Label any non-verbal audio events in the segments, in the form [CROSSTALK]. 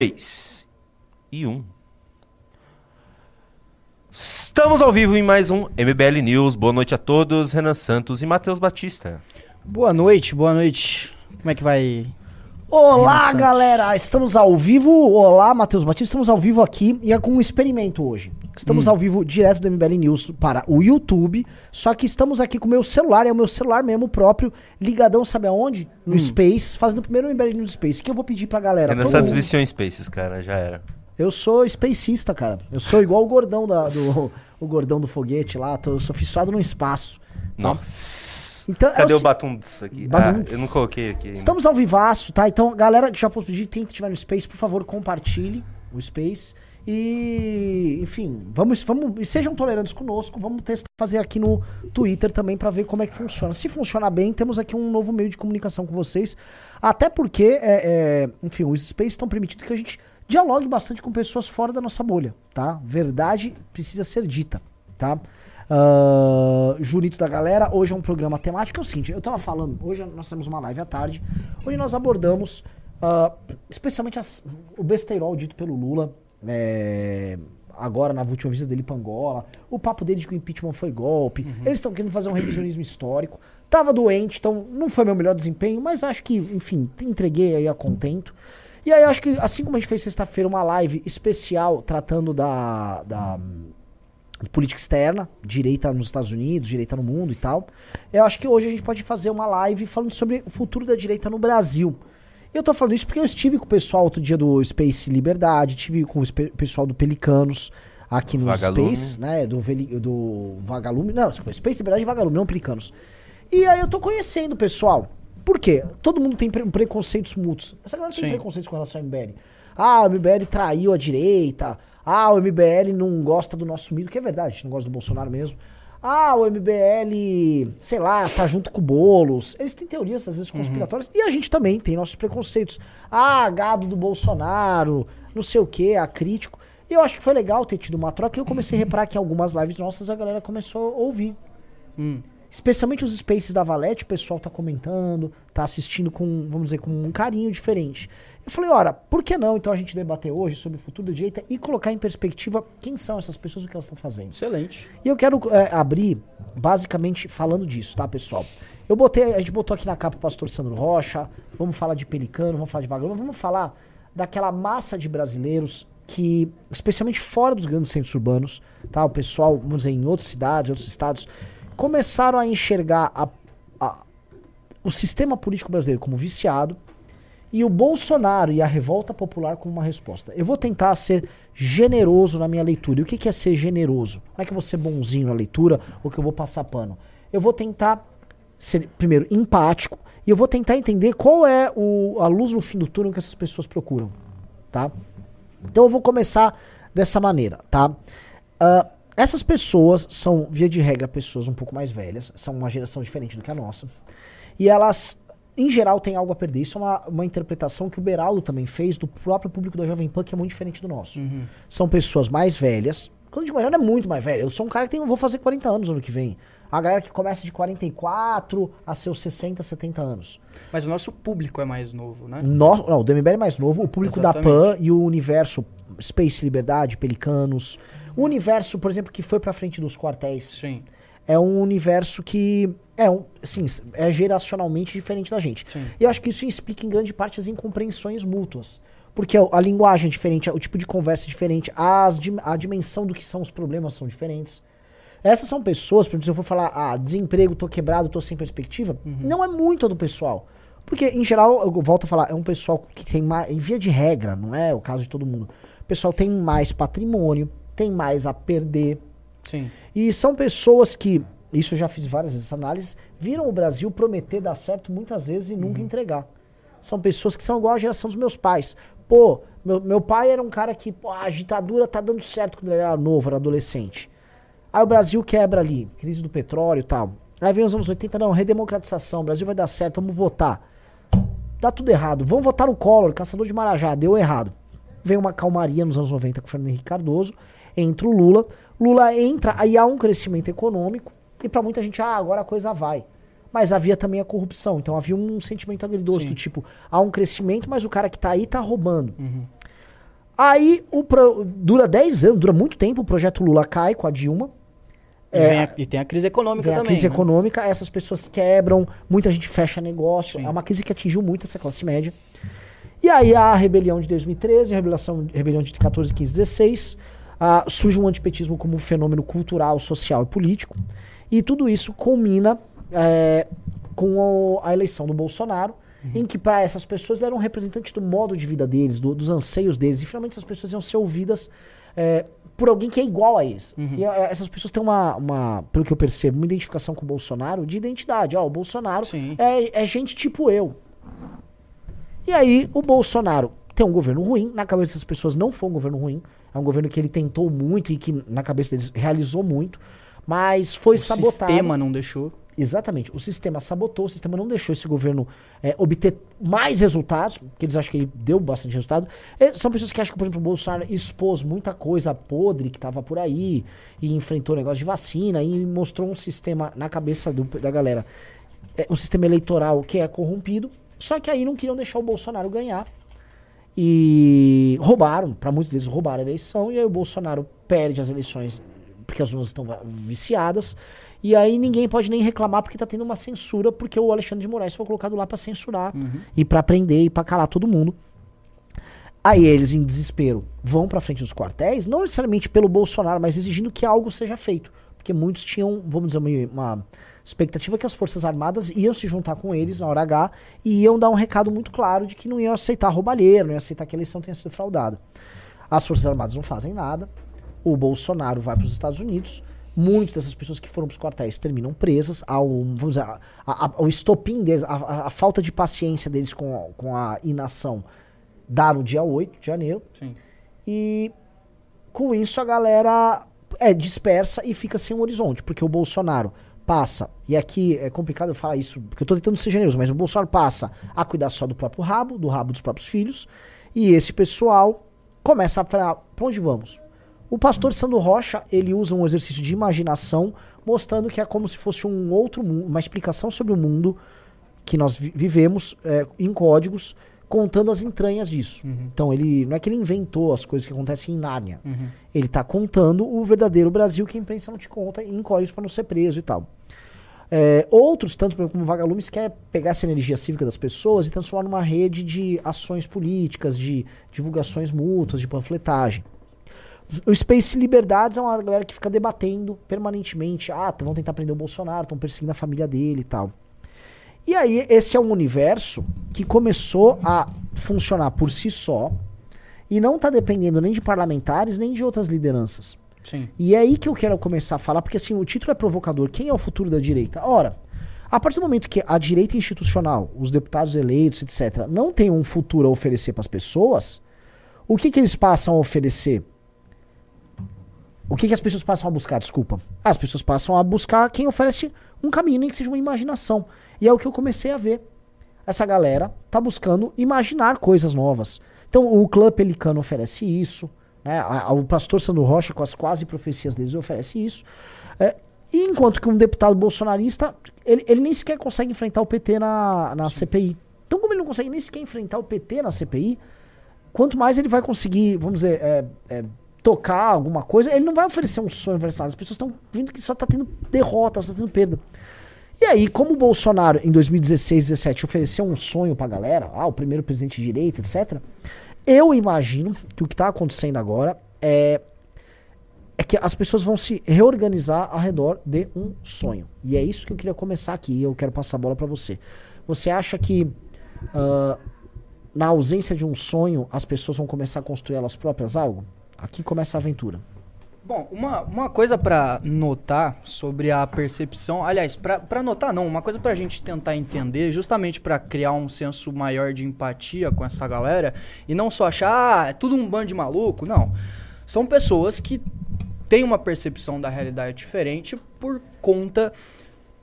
3 e 1. Estamos ao vivo em mais um MBL News. Boa noite a todos, Renan Santos e Matheus Batista. Boa noite, boa noite. Como é que vai? Olá, galera! Estamos ao vivo. Olá, Matheus Batista. Estamos ao vivo aqui e é com um experimento hoje. Estamos ao vivo direto do MBL News para o YouTube. Só que estamos aqui com o meu celular, é o meu celular mesmo próprio, ligadão, sabe aonde? No Space, fazendo o primeiro MBL News Space. que eu vou pedir pra galera? Renan Todo Santos mundo- viciou em Spaces, cara, já era. Eu sou spacista, cara. Eu sou igual o gordão da- do, [LAUGHS] o gordão do foguete lá. Tô, eu sou fissurado no espaço. Nossa. Então, é Cadê o o Batundes aqui? Batundes. Ah, eu não coloquei aqui. ainda. Estamos ao vivaço, tá? Então, galera que já pedir, quem estiver no Space, por favor, compartilhe o Space. E, enfim, vamos, vamos, e sejam tolerantes conosco. Vamos testar fazer aqui no Twitter também pra ver como é que funciona. Se funcionar bem, temos aqui um novo meio de comunicação com vocês. Até porque, é, é, enfim, os Space estão permitindo que a gente dialogue bastante com pessoas fora da nossa bolha, tá? Verdade precisa ser dita, tá? Junito da galera, hoje é um programa temático. É o seguinte, eu tava falando, hoje nós temos uma live à tarde. Hoje nós abordamos ah, especialmente as- o besteirol dito pelo Lula. É, agora na última visita dele pra Angola. O papo dele de que o impeachment foi golpe. Eles estão querendo fazer um revisionismo histórico. Tava doente, então não foi meu melhor desempenho, mas acho que, enfim, entreguei aí a contento. E aí eu acho que, assim como a gente fez sexta-feira uma live especial tratando da- da política externa, direita nos Estados Unidos, direita no mundo e tal. Eu acho que hoje a gente pode fazer uma live falando sobre o futuro da direita no Brasil. Eu tô falando isso porque eu estive com o pessoal outro dia do Space Liberdade, estive com o pessoal do Pelicanos aqui no Vagalume. Space, né, do, do Vagalume, não, desculpa, Space Liberdade e Vagalume, não Pelicanos. E aí eu tô conhecendo o pessoal. Por quê? Todo mundo tem pre- preconceitos mútuos. Essa galera tem Sim. preconceitos com relação ao MBL. Ah, o MBL traiu a direita. Ah, o MBL não gosta do nosso milho, que é verdade, a gente não gosta do Bolsonaro mesmo. Ah, o MBL, sei lá, tá junto com o Boulos. Eles têm teorias, às vezes, conspiratórias. E a gente também tem nossos preconceitos. Ah, gado do Bolsonaro, não sei o que, acrítico. E eu acho que foi legal ter tido uma troca. E eu comecei a reparar que em algumas lives nossas a galera começou a ouvir. Especialmente os spaces da Valete, o pessoal tá comentando, tá assistindo com, vamos dizer, com um carinho diferente. Eu falei, ora, por que não então a gente debater hoje sobre o futuro da direita e colocar em perspectiva quem são essas pessoas e o que elas estão fazendo? Excelente. E eu quero é, abrir basicamente falando disso, tá, pessoal? Eu botei, a gente botou aqui na capa o pastor Sandro Rocha, vamos falar de Pelicano, vamos falar de Vagalume, vamos falar daquela massa de brasileiros que, especialmente fora dos grandes centros urbanos, tá? O pessoal, vamos dizer, em outras cidades, outros estados, começaram a enxergar a- a- o sistema político brasileiro como viciado e o Bolsonaro e a revolta popular como uma resposta. Eu vou tentar ser generoso na minha leitura. E o que é ser generoso? Não é que eu vou ser bonzinho na leitura ou que eu vou passar pano. Eu vou tentar ser, primeiro, empático e eu vou tentar entender qual é o- a luz no fim do túnel que essas pessoas procuram, tá? Então eu vou começar dessa maneira, tá? Ah, essas pessoas são, via de regra, pessoas um pouco mais velhas, são uma geração diferente do que a nossa. E elas, em geral, têm algo a perder. Isso é uma, uma interpretação que o Beraldo também fez do próprio público da Jovem Pan, que é muito diferente do nosso. São pessoas mais velhas. Quando eu digo não é muito mais velho. Eu sou um cara que tem, vou fazer 40 anos ano que vem. A galera que começa de 44 a seus 60, 70 anos. Mas o nosso público é mais novo, né? Nós, não, o do MBL é mais novo, o público da Exatamente. PAN e o universo Space Liberdade, Pelicanos. O universo, por exemplo, que foi pra frente dos quartéis. Sim. É um universo que é um, assim, é geracionalmente diferente da gente. Sim. E eu acho que isso explica em grande parte as incompreensões mútuas. Porque a, linguagem é diferente, o tipo de conversa é diferente, as, a dimensão do que são os problemas são diferentes. Essas são pessoas, por exemplo, se eu for falar, ah, desemprego, tô quebrado, tô sem perspectiva, não é muito do pessoal. Porque, em geral, eu volto a falar, é um pessoal que tem mais, em via de regra, não é o caso de todo mundo. O pessoal tem mais patrimônio, tem mais a perder, Sim. e são pessoas que, isso eu já fiz várias vezes essa análise, viram o Brasil prometer dar certo muitas vezes e nunca entregar. São pessoas que são igual à geração dos meus pais. Pô, meu, meu pai era um cara que, pô, a ditadura tá dando certo quando ele era novo, era adolescente. Aí o Brasil quebra ali, crise do petróleo e tal. Aí vem os anos 80, não, redemocratização, o Brasil vai dar certo, vamos votar. Dá tudo errado. Vamos votar no Collor, caçador de Marajá, deu errado. Vem uma calmaria nos anos 90 com o Fernando Henrique Cardoso, entra o Lula. Lula entra, aí há um crescimento econômico, e pra muita gente, ah, agora a coisa vai. Mas havia também a corrupção, então havia um sentimento agridoce Sim. do tipo, há um crescimento, mas o cara que tá aí tá roubando. Aí o pro- dura 10 anos, dura muito tempo, o projeto Lula cai com a Dilma. E, É, a- e tem a crise econômica Vem a também. crise né? econômica, essas pessoas quebram, muita gente fecha negócio. Sim. É uma crise que atingiu muito essa classe média. E aí a rebelião de 2013, a rebelião, rebelião de 14, 15, 16, ah, surge um antipetismo como um fenômeno cultural, social e político. E tudo isso culmina é, com o- a eleição do Bolsonaro, em que para essas pessoas ele era um representante do modo de vida deles, do- dos anseios deles. E finalmente essas pessoas iam ser ouvidas é, por alguém que é igual a eles. E é, essas pessoas têm uma, uma, pelo que eu percebo, uma identificação com o Bolsonaro de identidade. Ó, o Bolsonaro é, é gente tipo eu. E aí o Bolsonaro tem um governo ruim, na cabeça dessas pessoas não foi um governo ruim, é um governo que ele tentou muito e que na cabeça deles realizou muito, mas foi O sabotado. sistema não deixou. Exatamente. O sistema sabotou, o sistema não deixou esse governo é, obter mais resultados, porque eles acham que ele deu bastante resultado. É, são pessoas que acham que, por exemplo, o Bolsonaro expôs muita coisa podre que estava por aí, e enfrentou o negócio de vacina, e mostrou um sistema na cabeça do- da galera. É, um sistema eleitoral que é corrompido, só que aí não queriam deixar o Bolsonaro ganhar. E roubaram, para muitos deles roubaram a eleição, e aí o Bolsonaro perde as eleições porque as urnas estão viciadas. E aí ninguém pode nem reclamar porque tá tendo uma censura, porque o Alexandre de Moraes foi colocado lá para censurar e para prender e para calar todo mundo. Aí eles, em desespero, vão para frente dos quartéis, não necessariamente pelo Bolsonaro, mas exigindo que algo seja feito. Porque muitos tinham, vamos dizer, uma, uma expectativa que as Forças Armadas iam se juntar com eles na hora H e iam dar um recado muito claro de que não iam aceitar roubalheiro, não iam aceitar que a eleição tenha sido fraudada. As Forças Armadas não fazem nada. O Bolsonaro vai para os Estados Unidos. Muitas dessas pessoas que foram para os quartéis terminam presas. Ao, vamos dizer, a- a- estopim deles, a, a- falta de paciência deles com, com a inação dá no dia 8 de janeiro. Sim. E com isso a galera é dispersa e fica sem um horizonte, porque o Bolsonaro passa, e aqui é complicado eu falar isso, porque eu tô tentando ser generoso, mas o Bolsonaro passa a cuidar só do próprio rabo, do rabo dos próprios filhos, e esse pessoal começa a falar, pra onde vamos? O pastor Sandro Rocha, ele usa um exercício de imaginação, mostrando que é como se fosse um outro mundo, uma explicação sobre o mundo que nós vi- vivemos é, em códigos, contando as entranhas disso. Então ele não é que ele inventou as coisas que acontecem em Nárnia. Ele está contando o verdadeiro Brasil que a imprensa não te conta em códigos para não ser preso e tal. É, outros, tanto como Vagalumes, quer pegar essa energia cívica das pessoas e transformar numa rede de ações políticas, de divulgações mútuas, de panfletagem. O Space Liberdades é uma galera que fica debatendo permanentemente. Ah, vão tentar prender o Bolsonaro, estão perseguindo a família dele e tal. E aí, esse é um universo que começou a funcionar por si só e não está dependendo nem de parlamentares nem de outras lideranças. Sim. E é aí que eu quero começar a falar, porque assim, o título é provocador. Quem é o futuro da direita? Ora, a partir do momento que a direita institucional, os deputados eleitos, etc., não tem um futuro a oferecer para as pessoas, o que, que eles passam a oferecer? O que, que as pessoas passam a buscar? Desculpa. As pessoas passam a buscar quem oferece um caminho, nem que seja uma imaginação. E é o que eu comecei a ver. Essa galera tá buscando imaginar coisas novas. Então o Clã Pelicano oferece isso. Né? O pastor Sandro Rocha, com as quase profecias deles, oferece isso. É, e enquanto que um deputado bolsonarista, ele, ele nem sequer consegue enfrentar o PT na, na CPI. Então, como ele não consegue nem sequer enfrentar o PT na CPI, quanto mais ele vai conseguir, vamos dizer, é, é, tocar alguma coisa, ele não vai oferecer um sonho para As pessoas estão vendo que só está tendo derrota, só tá tendo perda. E aí, como o Bolsonaro, em 2016, 2017, ofereceu um sonho pra galera, ah, o primeiro presidente de direita, etc., eu imagino que o que tá acontecendo agora é, é que as pessoas vão se reorganizar ao redor de um sonho. E é isso que eu queria começar aqui, eu quero passar a bola pra você. Você acha que ah, na ausência de um sonho, as pessoas vão começar a construir elas próprias algo? Aqui começa a aventura. Bom, uma, uma coisa pra notar sobre a percepção, aliás, pra notar não, uma coisa pra gente tentar entender, justamente pra criar um senso maior de empatia com essa galera e não só achar, ah, é tudo um bando de maluco, não. São pessoas que têm uma percepção da realidade diferente por conta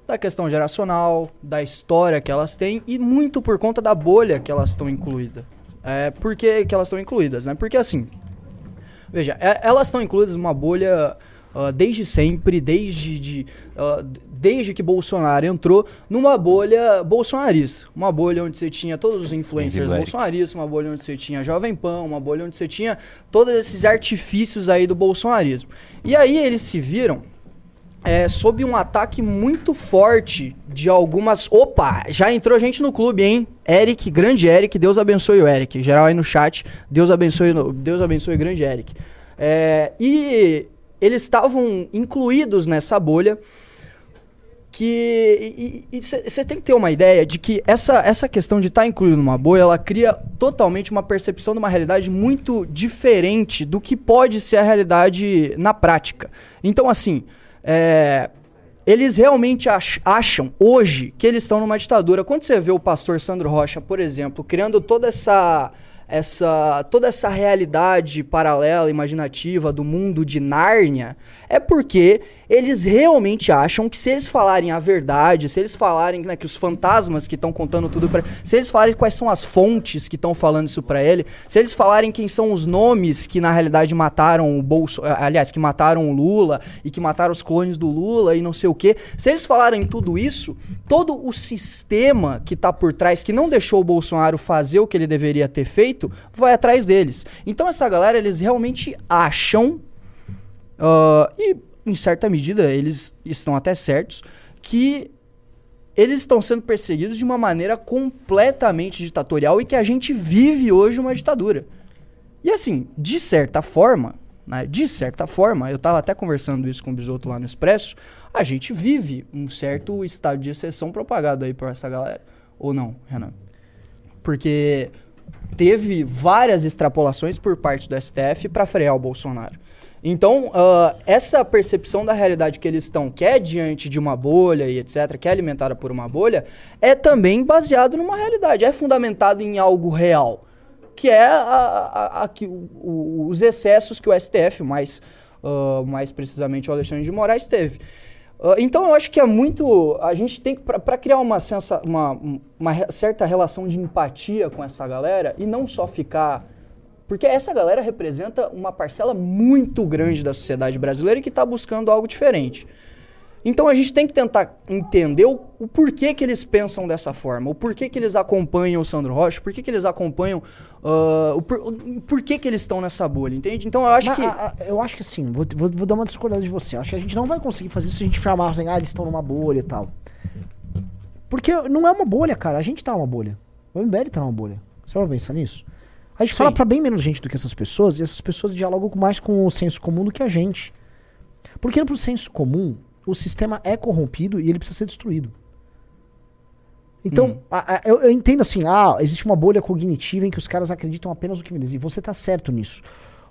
da questão geracional, da história que elas têm e muito por conta da bolha que elas estão incluídas. É, por que, que elas estão incluídas, né? Porque assim, Veja, é- elas estão incluídas numa bolha ah, desde sempre, desde, de, d- desde que Bolsonaro entrou, numa bolha bolsonarista. Uma bolha onde você tinha todos os influencers bolsonaristas, uma bolha onde você tinha Jovem Pan, uma bolha onde você tinha todos esses artifícios aí do bolsonarismo. E aí eles se viram é, sob um ataque muito forte de algumas. Opa, já entrou gente no clube, hein? Eric, grande Eric, Deus abençoe o Eric. Geral aí no chat, Deus abençoe, Deus abençoe o grande Eric. É, e eles estavam incluídos nessa bolha que você tem que ter uma ideia de que essa, essa questão de estar incluído numa bolha, ela cria totalmente uma percepção de uma realidade muito diferente do que pode ser a realidade na prática. Então, assim, é, eles realmente ach- acham hoje que eles estão numa ditadura. Quando você vê o pastor Sandro Rocha, por exemplo, criando toda essa essa toda essa realidade paralela, imaginativa do mundo de Nárnia, é porque eles realmente acham que se eles falarem a verdade, se eles falarem né, que os fantasmas que estão contando tudo para, se eles falarem quais são as fontes que estão falando isso para ele, se eles falarem quem são os nomes que na realidade mataram o Bolso, aliás, que mataram o Lula e que mataram os clones do Lula e não sei o quê, se eles falarem tudo isso, todo o sistema que tá por trás que não deixou o Bolsonaro fazer o que ele deveria ter feito, vai atrás deles. Então essa galera eles realmente acham ah, e, em certa medida, eles estão até certos que eles estão sendo perseguidos de uma maneira completamente ditatorial e que a gente vive hoje uma ditadura. E assim, de certa forma, né, de certa forma, eu tava até conversando isso com o Bisoto lá no Expresso, a gente vive um certo estado de exceção propagado aí por essa galera. Ou não, Renan? Porque teve várias extrapolações por parte do STF para frear o Bolsonaro. Então, ah, essa percepção da realidade que eles estão, que é diante de uma bolha e etc., que é alimentada por uma bolha, é também baseado numa realidade, é fundamentado em algo real, que é a- a- a- que o- os excessos que o STF, mais, ah, mais precisamente o Alexandre de Moraes, teve. Ah, então eu acho que é muito. A gente tem que. para criar uma, sensa, uma, uma certa relação de empatia com essa galera e não só ficar. Porque essa galera representa uma parcela muito grande da sociedade brasileira e que está buscando algo diferente. Então a gente tem que tentar entender o, o porquê que eles pensam dessa forma, o porquê que eles acompanham o Sandro Rocha, porquê que eles acompanham. ah, o, por, o porquê que eles estão nessa bolha, entende? Então eu acho Mas, que. a- a- eu acho que assim, vou, vou, vou dar uma discordância de você. Acho que a gente não vai conseguir fazer isso se a gente chamar assim, ah, eles estão numa bolha e tal. Porque não é uma bolha, cara. A gente tá numa bolha. O MBL tá numa bolha. Você vai pensar nisso? A gente Sim. fala pra bem menos gente do que essas pessoas, e essas pessoas dialogam mais com o senso comum do que a gente. Porque pro senso comum, o sistema é corrompido e ele precisa ser destruído. Então, Hum. a- a- eu, eu entendo assim, ah, existe uma bolha cognitiva em que os caras acreditam apenas no que eles. E você tá certo nisso.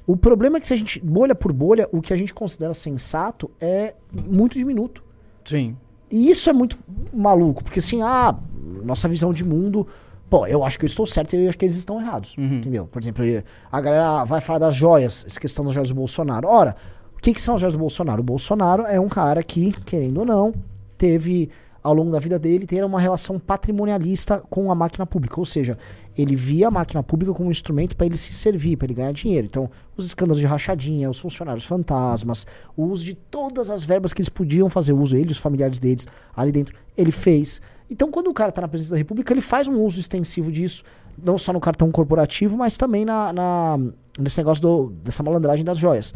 O problema é que se a gente, bolha por bolha, o que a gente considera sensato é muito diminuto. Sim. E isso é muito maluco, porque assim, ah, nossa visão de mundo. Pô, eu acho que eu estou certo e eu acho que eles estão errados. Entendeu? Por exemplo, a galera vai falar das joias, essa questão das joias do Bolsonaro. Ora, o que, que são as joias do Bolsonaro? O Bolsonaro é um cara que, querendo ou não, teve, ao longo da vida dele, ter uma relação patrimonialista com a máquina pública. Ou seja, ele via a máquina pública como um instrumento para ele se servir, para ele ganhar dinheiro. Então, os escândalos de rachadinha, os funcionários fantasmas, o uso de todas as verbas que eles podiam fazer uso, ele e os familiares deles ali dentro, ele fez. Então, quando o cara está na presidência da República, ele faz um uso extensivo disso, não só no cartão corporativo, mas também na, na- nesse negócio do- dessa malandragem das joias.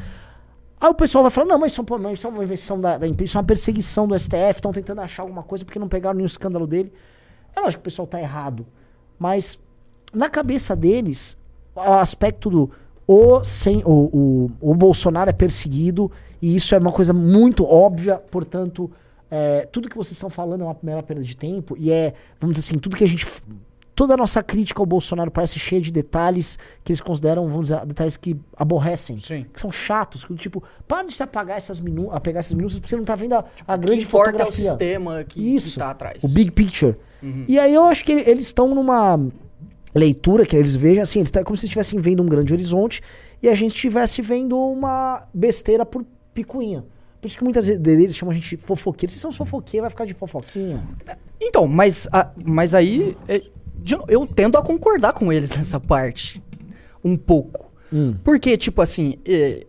Aí o pessoal vai falar, não, mas isso, é isso é uma invenção da, da imprensa, isso é uma perseguição do STF, estão tentando achar alguma coisa porque não pegaram nenhum escândalo dele. É lógico que o pessoal tá errado, mas na cabeça deles, o aspecto do o, sem, o, o, o Bolsonaro é perseguido, e isso é uma coisa muito óbvia, portanto, é, tudo que vocês estão falando é uma mera perda de tempo, e é, vamos dizer assim, tudo que a gente. Toda a nossa crítica ao Bolsonaro parece cheia de detalhes que eles consideram, vamos dizer, detalhes que aborrecem Sim. que são chatos, que tipo, para de se apagar essas minu apegar essas minúcias, porque você não tá vendo a, a O que grande importa é o fotografia. sistema que, que Isso. tá atrás. O big picture. E aí eu acho que ele- eles estão numa leitura que eles vejam assim, eles tá, como se estivessem vendo um grande horizonte e a gente estivesse vendo uma besteira por picuinha. Por isso que muitas vezes eles chamam a gente de fofoqueiro. Vocês são fofoqueiro, vai ficar de fofoquinha. Então, mas, a- mas aí é, eu tendo a concordar com eles nessa parte. Um pouco. Porque, tipo assim, é,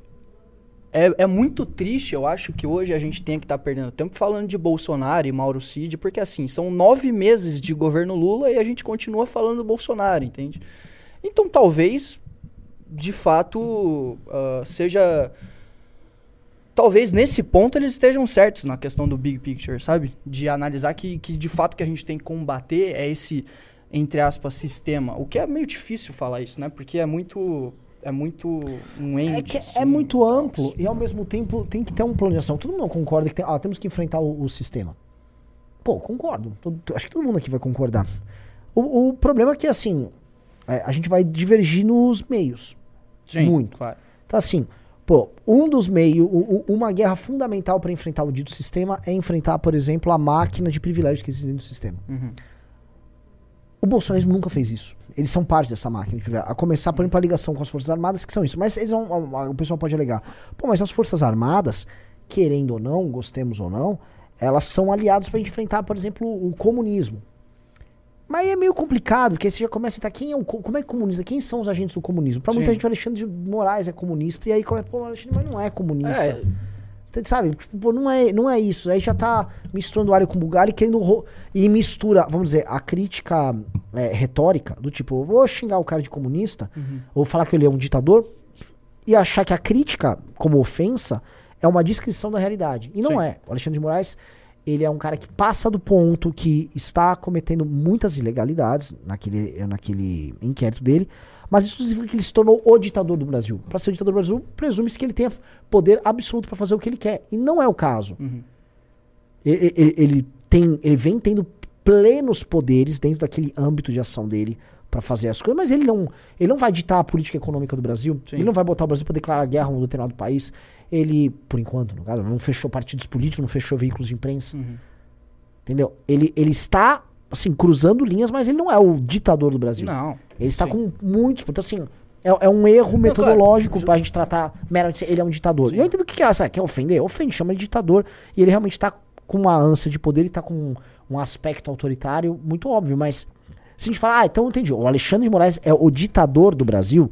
é, é muito triste, eu acho que hoje a gente tem que estar tá perdendo tempo falando de Bolsonaro e Mauro Cid, porque assim, são nove meses de governo Lula e a gente continua falando do Bolsonaro, entende? Então talvez, de fato, uh, seja. Talvez nesse ponto eles estejam certos na questão do big picture, sabe? De analisar que, que de fato que a gente tem que combater é esse, entre aspas, sistema. O que é meio difícil falar isso, né? Porque é muito é muito um é, que assim, é muito amplo e ao mesmo tempo tem que ter um plano de ação. Todo mundo concorda que tem, ah, temos que enfrentar o, o sistema. Pô, concordo. Todo, acho que todo mundo aqui vai concordar. O, o problema é que, assim, é, a gente vai divergir nos meios. Sim, muito. Claro. Então, assim, pô, um dos meios, uma guerra fundamental para enfrentar o dito sistema é enfrentar, por exemplo, a máquina de privilégios que existe dentro do sistema. Uhum. O bolsonarismo nunca fez isso. Eles são parte dessa máquina. A começar, por exemplo, a ligação com as Forças Armadas, que são isso. Mas eles vão, o pessoal pode alegar. Pô, mas as Forças Armadas, querendo ou não, gostemos ou não, elas são aliadas para enfrentar, por exemplo, o comunismo. Mas é meio complicado, porque você já começa a citar quem é o, como é comunista, quem são os agentes do comunismo. Pra muita gente, o Alexandre de Moraes é comunista, e aí, pô, o Alexandre mas não é comunista. É, Sabe? Tipo, não é, não é isso. Aí já tá misturando alho com bugalho e querendo. E mistura, vamos dizer, a crítica é, retórica, do tipo, vou xingar o cara de comunista, uhum. ou falar que ele é um ditador, e achar que a crítica, como ofensa, é uma descrição da realidade. E não Sim. é. O Alexandre de Moraes, ele é um cara que passa do ponto que está cometendo muitas ilegalidades naquele, naquele inquérito dele mas isso significa que ele se tornou o ditador do Brasil. Para ser o ditador do Brasil, presume-se que ele tenha poder absoluto para fazer o que ele quer. E não é o caso. Uhum. Ele, ele, ele, tem, ele vem tendo plenos poderes dentro daquele âmbito de ação dele para fazer as coisas, mas ele não, ele não vai ditar a política econômica do Brasil. Sim. Ele não vai botar o Brasil para declarar guerra a um determinado país. Ele, por enquanto, caso, não fechou partidos políticos, não fechou veículos de imprensa. Uhum. Entendeu? Ele, ele está assim, cruzando linhas, mas ele não é o ditador do Brasil. Não. Ele está sim. com muitos. Então, assim, é, é um erro metodológico claro. pra gente tratar meramente ele é um ditador. Sim. E eu entendo o que é, sabe? Quer ofender? Ofende, chama ele de ditador. E ele realmente está com uma ânsia de poder, ele tá com um aspecto autoritário muito óbvio, mas se a gente falar, ah, então eu entendi, o Alexandre de Moraes é o ditador do Brasil,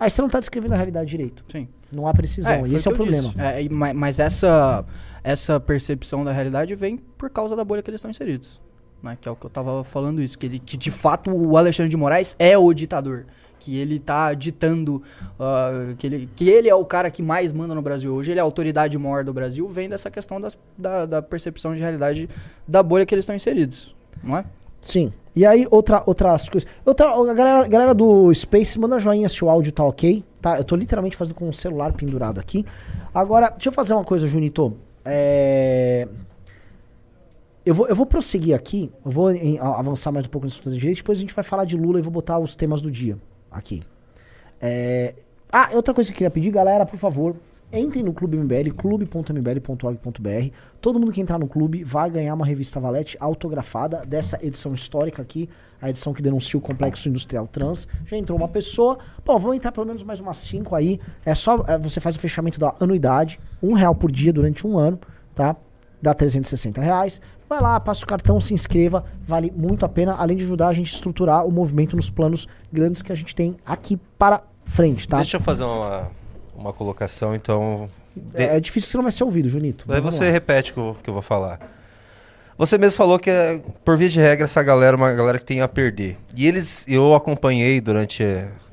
aí você não está descrevendo a realidade direito. Sim. Não há precisão, é, e esse é o problema. É, mas essa, essa percepção da realidade vem por causa da bolha que eles estão inseridos né? Que é o que eu tava falando isso, que, ele, que de fato o Alexandre de Moraes é o ditador. Que ele tá ditando, uh, que, ele, que ele é o cara que mais manda no Brasil hoje, ele é a autoridade maior do Brasil, vem dessa questão da, da percepção de realidade da bolha que eles estão inseridos, não é? Sim. E aí, outra, outras coisas. Outra, a galera, galera do Space, manda joinha se o áudio tá ok. Tá? Eu tô literalmente fazendo com o celular pendurado aqui. Agora, deixa eu fazer uma coisa, Junito. É. Eu vou, eu vou prosseguir aqui, eu vou em, avançar mais um pouco nas questões de direito, depois a gente vai falar de Lula e vou botar os temas do dia aqui. É... Ah, outra coisa que eu queria pedir, galera, por favor, entre no Clube MBL, clube.mbl.org.br. Todo mundo que entrar no clube vai ganhar uma revista Valete autografada dessa edição histórica aqui, a edição que denuncia o complexo industrial trans. Já entrou uma pessoa, bom, vão entrar pelo menos mais umas cinco aí. É só é, você faz o fechamento da anuidade, um real por dia durante um ano, tá? Dá 360 reais. Vai lá, passa o cartão, se inscreva, vale muito a pena, além de ajudar a gente a estruturar o movimento nos planos grandes que a gente tem aqui para frente, tá? Deixa eu fazer uma, uma colocação, então. De... É, é, difícil que você não vai ser ouvido, Junito. Aí você lá. repete o que, eu, que eu vou falar. Você mesmo falou que, por via de regra, essa galera é uma galera que tem a perder. E eles, eu acompanhei durante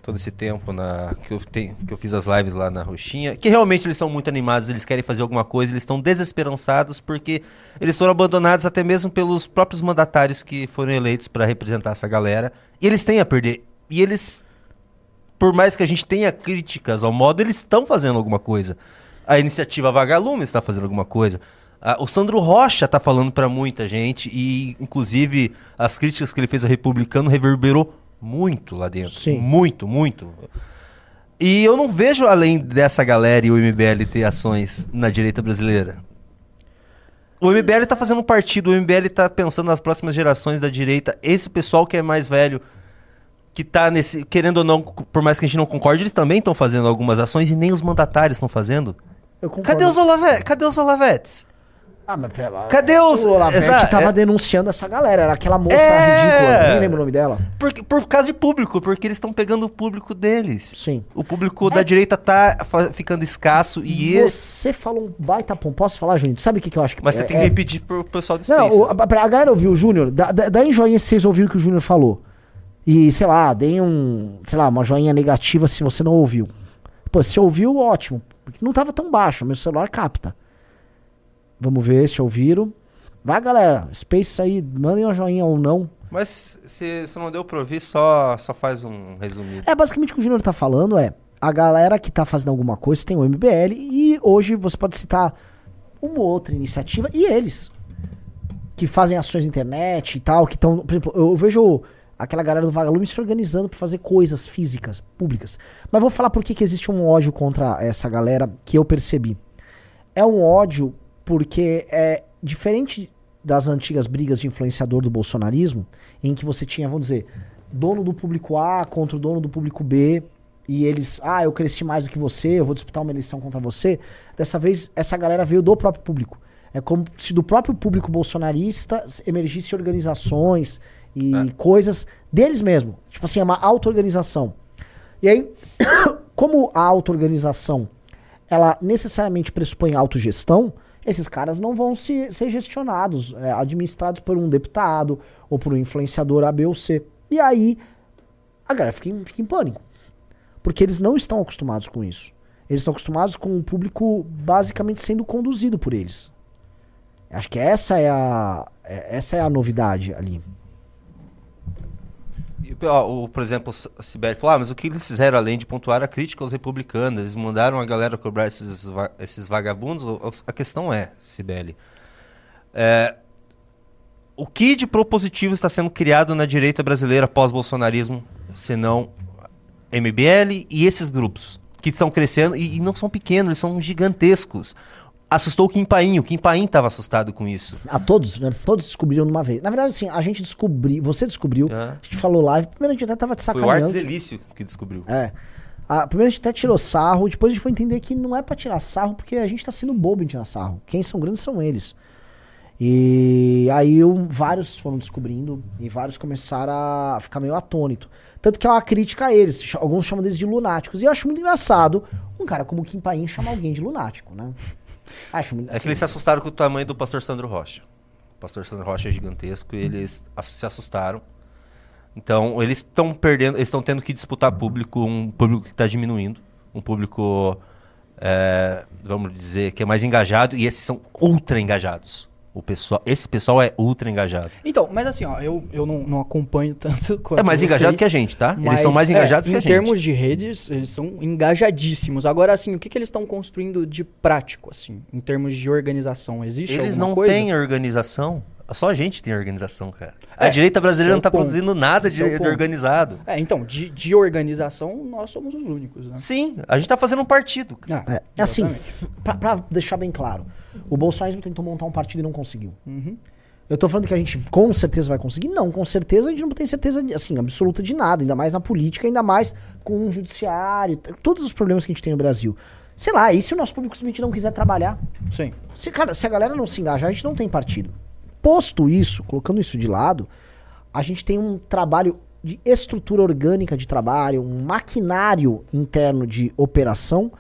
todo esse tempo na, que, eu tenho, que eu fiz as lives lá na Roxinha, que realmente eles são muito animados, eles querem fazer alguma coisa, eles estão desesperançados porque eles foram abandonados até mesmo pelos próprios mandatários que foram eleitos para representar essa galera. E eles têm a perder. E eles, por mais que a gente tenha críticas ao modo, eles estão fazendo alguma coisa. A iniciativa Vagalume está fazendo alguma coisa. o Sandro Rocha está falando para muita gente e, inclusive, as críticas que ele fez a Republicano reverberou muito lá dentro. Sim. Muito, muito. E eu não vejo, além dessa galera e o MBL ter ações na direita brasileira. O MBL está fazendo um partido, o MBL está pensando nas próximas gerações da direita. Esse pessoal que é mais velho, que está nesse. Querendo ou não, por mais que a gente não concorde, eles também estão fazendo algumas ações e nem os mandatários estão fazendo. Cadê os, Olave Cadê os Olavetes? Ah, mas pera, Cadê os- O Exato, tava é- denunciando essa galera. Era aquela moça É. ridícula. Nem lembro o nome dela. Por, por causa de público, porque eles estão pegando o público deles. Sim. O público da direita tá ficando escasso e esse... Você falou um baita pom. Posso falar, Júnior? Sabe o que, que eu acho que Mas você é- tem que é- repetir pro pessoal do Não, o, a, a galera ouviu o Júnior. Dá, dá, dá em joinha se vocês ouviram o que o Júnior falou. E, sei lá, deem um. Sei lá, uma joinha negativa se você não ouviu. Pô, se ouviu, ótimo. Porque não tava tão baixo, meu celular capta. Vamos ver se ouviram. Vai, galera. Space aí, mandem uma joinha ou não. Mas se, se não deu pra ouvir, só, só faz um resumido. É, basicamente o que o Júnior tá falando é. A galera que tá fazendo alguma coisa tem o MBL e hoje você pode citar uma ou outra iniciativa e eles que fazem ações na internet e tal, que estão, por exemplo, eu vejo aquela galera do Vagalume se organizando pra fazer coisas físicas, públicas. Mas vou falar por que que existe um ódio contra essa galera que eu percebi. É um ódio porque é diferente das antigas brigas de influenciador do bolsonarismo, em que você tinha, vamos dizer, dono do público A contra o dono do público B, e eles, ah, eu cresci mais do que você, eu vou disputar uma eleição contra você. Dessa vez, essa galera veio do próprio público. É como se do próprio público bolsonarista emergisse organizações e coisas deles mesmo. Tipo assim, é uma auto-organização. E aí, [COUGHS] como a auto-organização ela necessariamente pressupõe autogestão, esses caras não vão se, ser gestionados, é, administrados por um deputado ou por um influenciador A, B ou C. E aí a galera fica em, fica em pânico. Porque eles não estão acostumados com isso. Eles estão acostumados com o público basicamente sendo conduzido por eles. Acho que essa é a, é- essa é a novidade ali. Ó, o, por exemplo, o Sibeli falou, ah, mas o que eles fizeram além de pontuar a crítica aos republicanos? Eles mandaram a galera cobrar esses, va- esses vagabundos? A questão é, Sibeli, é, o que de propositivo está sendo criado na direita brasileira pós-bolsonarismo, senão MBL e esses grupos que estão crescendo e, e não são pequenos, eles são gigantescos. Assustou o Kim Paim, o Kim Paim estava assustado com isso. A todos, né? Todos descobriram de uma vez. Na verdade, assim, a gente descobriu, você descobriu, É. a gente falou live, primeiro a gente até tava te Foi o. Artes Elício que descobriu. É. A, primeiro a gente até tirou sarro, depois a gente foi entender que não é pra tirar sarro, porque a gente tá sendo bobo em tirar sarro. Quem são grandes são eles. E aí um- vários foram descobrindo e vários começaram a ficar meio atônito. Tanto que é uma crítica a eles. Alguns chamam eles de lunáticos. E eu acho muito engraçado um cara como o Kim Paim chamar alguém de lunático, né? Acho muito É que eles se assustaram com o tamanho do pastor Sandro Rocha. O pastor Sandro Rocha é gigantesco e eles se assustaram. Então, eles estão perdendo, eles estão tendo que disputar público, um público que está diminuindo, um público, é, vamos dizer, que é mais engajado, e esses são ultra engajados. O pessoal, esse pessoal é ultra engajado. Então, mas assim, ó, eu, eu não, não acompanho tanto quanto É mais engajado vocês, que a gente, tá? Eles são mais é, engajados que a Em gente. termos de redes, eles são engajadíssimos. Agora, assim, o que, que eles estão construindo de prático, assim, em termos de organização? Existe Eles não coisa? têm organização. Só a gente tem organização, cara. A É, direita brasileira é não tá ponto. produzindo nada de, é de organizado. É, então, de, de organização, nós somos os únicos, né? Sim, a gente tá fazendo um partido. cara. Ah, É, é assim, pra deixar bem claro, o bolsonarismo tentou montar um partido e não conseguiu. Uhum. Eu tô falando que a gente com certeza vai conseguir? Não, com certeza a gente não tem certeza de- assim, absoluta de nada, ainda mais na política, ainda mais com o judiciário, todos os problemas que a gente tem no Brasil. Sei lá, e se o nosso público simplesmente não quiser trabalhar? Sim. Se, cara, se a galera não se engajar, a gente não tem partido. Posto isso, colocando isso de lado, a gente tem um trabalho de estrutura orgânica de trabalho, um maquinário interno de operação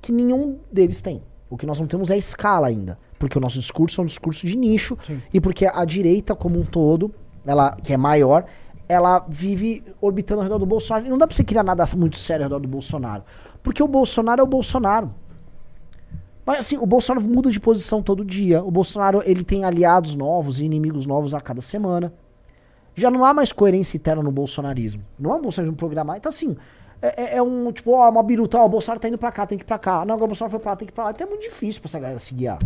que nenhum deles tem. O que nós não temos é escala ainda. Porque o nosso discurso é um discurso de nicho Sim. e porque a direita como um todo, ela que é maior, ela vive orbitando ao redor do Bolsonaro. E não dá pra você criar nada muito sério ao redor do Bolsonaro. Porque o Bolsonaro é o Bolsonaro. Mas assim, o Bolsonaro muda de posição todo dia. O Bolsonaro ele tem aliados novos e inimigos novos a cada semana. Já não há mais coerência interna no bolsonarismo. Não é um bolsonarismo programado. Então, assim, é, é- é um tipo, ó, uma biruta, ó, o Bolsonaro tá indo pra cá, tem que ir pra cá. Não, agora o Bolsonaro foi pra lá, tem que ir pra lá. Então é muito difícil pra essa galera se guiar.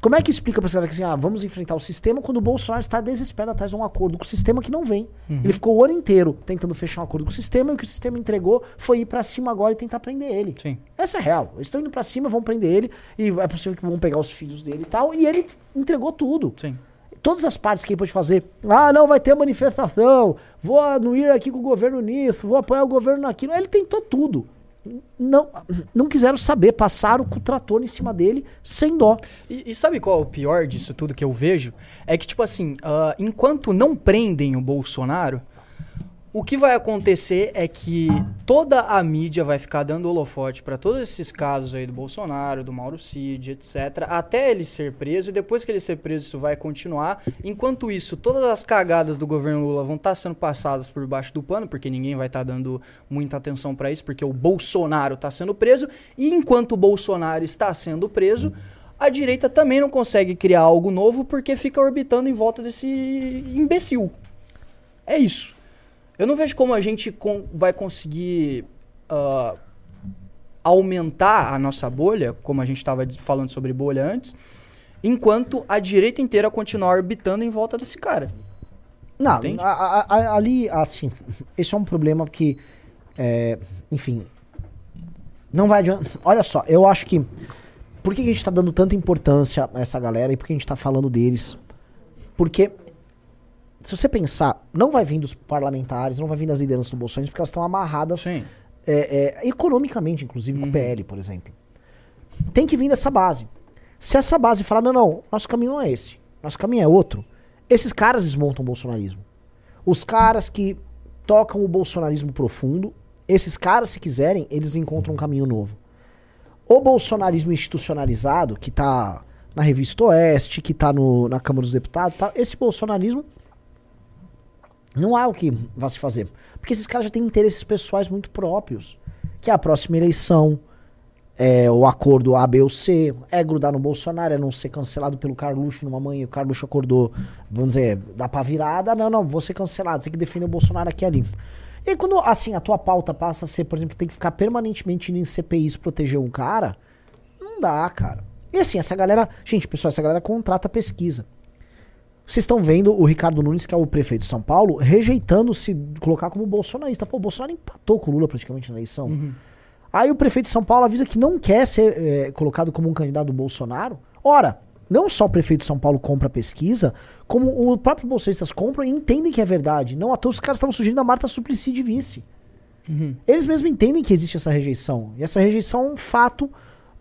Como é que explica pra essa galera que assim, ah, vamos enfrentar o sistema quando o Bolsonaro está desesperado atrás de um acordo com o sistema que não vem? Ele ficou o ano inteiro tentando fechar um acordo com o sistema e o que o sistema entregou foi ir pra cima agora e tentar prender ele. Sim. Essa é real. Eles estão indo pra cima, vão prender ele, e é possível que vão pegar os filhos dele e tal, e ele entregou tudo. Sim. Todas as partes que ele pode fazer. Ah, não, vai ter manifestação, vou anuir aqui com o governo nisso, vou apoiar o governo naquilo. Ele tentou tudo. Não, não quiseram saber, passaram com o trator em cima dele sem dó. E, e sabe qual é o pior disso tudo que eu vejo? É que, tipo assim, ah, enquanto não prendem o Bolsonaro, o que vai acontecer é que toda a mídia vai ficar dando holofote para todos esses casos aí do Bolsonaro, do Mauro Cid, etc, até ele ser preso e depois que ele ser preso isso vai continuar. Enquanto isso, todas as cagadas do governo Lula vão estar sendo passadas por baixo do pano, porque ninguém vai estar dando muita atenção para isso, porque o Bolsonaro está sendo preso e enquanto o Bolsonaro está sendo preso, a direita também não consegue criar algo novo porque fica orbitando em volta desse imbecil. É isso. Eu não vejo como a gente con- vai conseguir ah, aumentar a nossa bolha, como a gente estava falando sobre bolha antes, enquanto a direita inteira continuar orbitando em volta desse cara. Não, a- a- a- ali, assim, esse é um problema que, é, enfim, não vai adiantar. Olha só, eu acho que. Por que a gente tá dando tanta importância a essa galera e por que a gente tá falando deles? Porque, se você pensar, não vai vir dos parlamentares, não vai vir das lideranças do Bolsonaro, porque elas estão amarradas é, é, economicamente, inclusive, com Uhum. o PL, por exemplo. Tem que vir dessa base. Se essa base falar, não, não, nosso caminho não é esse, nosso caminho é outro, esses caras desmontam o bolsonarismo. Os caras que tocam o bolsonarismo profundo, esses caras, se quiserem, eles encontram um caminho novo. O bolsonarismo institucionalizado, que tá na Revista Oeste, que tá no, na Câmara dos Deputados, tá, esse bolsonarismo não há o que vá se fazer. Porque esses caras já têm interesses pessoais muito próprios. Que é a próxima eleição, é o acordo A, B ou C, é grudar no Bolsonaro, é não ser cancelado pelo Carluxo numa manhã, o Carluxo acordou, vamos dizer, dá pra virada, não, não, vou ser cancelado, tem que defender o Bolsonaro aqui ali. E quando, assim, a tua pauta passa a ser, por exemplo, tem que ficar permanentemente indo em CPIs proteger um cara, não dá, cara. E assim, essa galera, gente, pessoal, essa galera contrata pesquisa. Vocês estão vendo o Ricardo Nunes, que é o prefeito de São Paulo, rejeitando se colocar como bolsonarista. Pô, o Bolsonaro empatou com o Lula praticamente na eleição. Uhum. Aí o prefeito de São Paulo avisa que não quer ser eh, colocado como um candidato do Bolsonaro. Ora, não só o prefeito de São Paulo compra a pesquisa, como o próprio bolsonaristas compram e entendem que é verdade. Não à toa os caras estavam sugerindo a Marta Suplicy de vice. Uhum. Eles mesmos entendem que existe essa rejeição. E essa rejeição é um fato,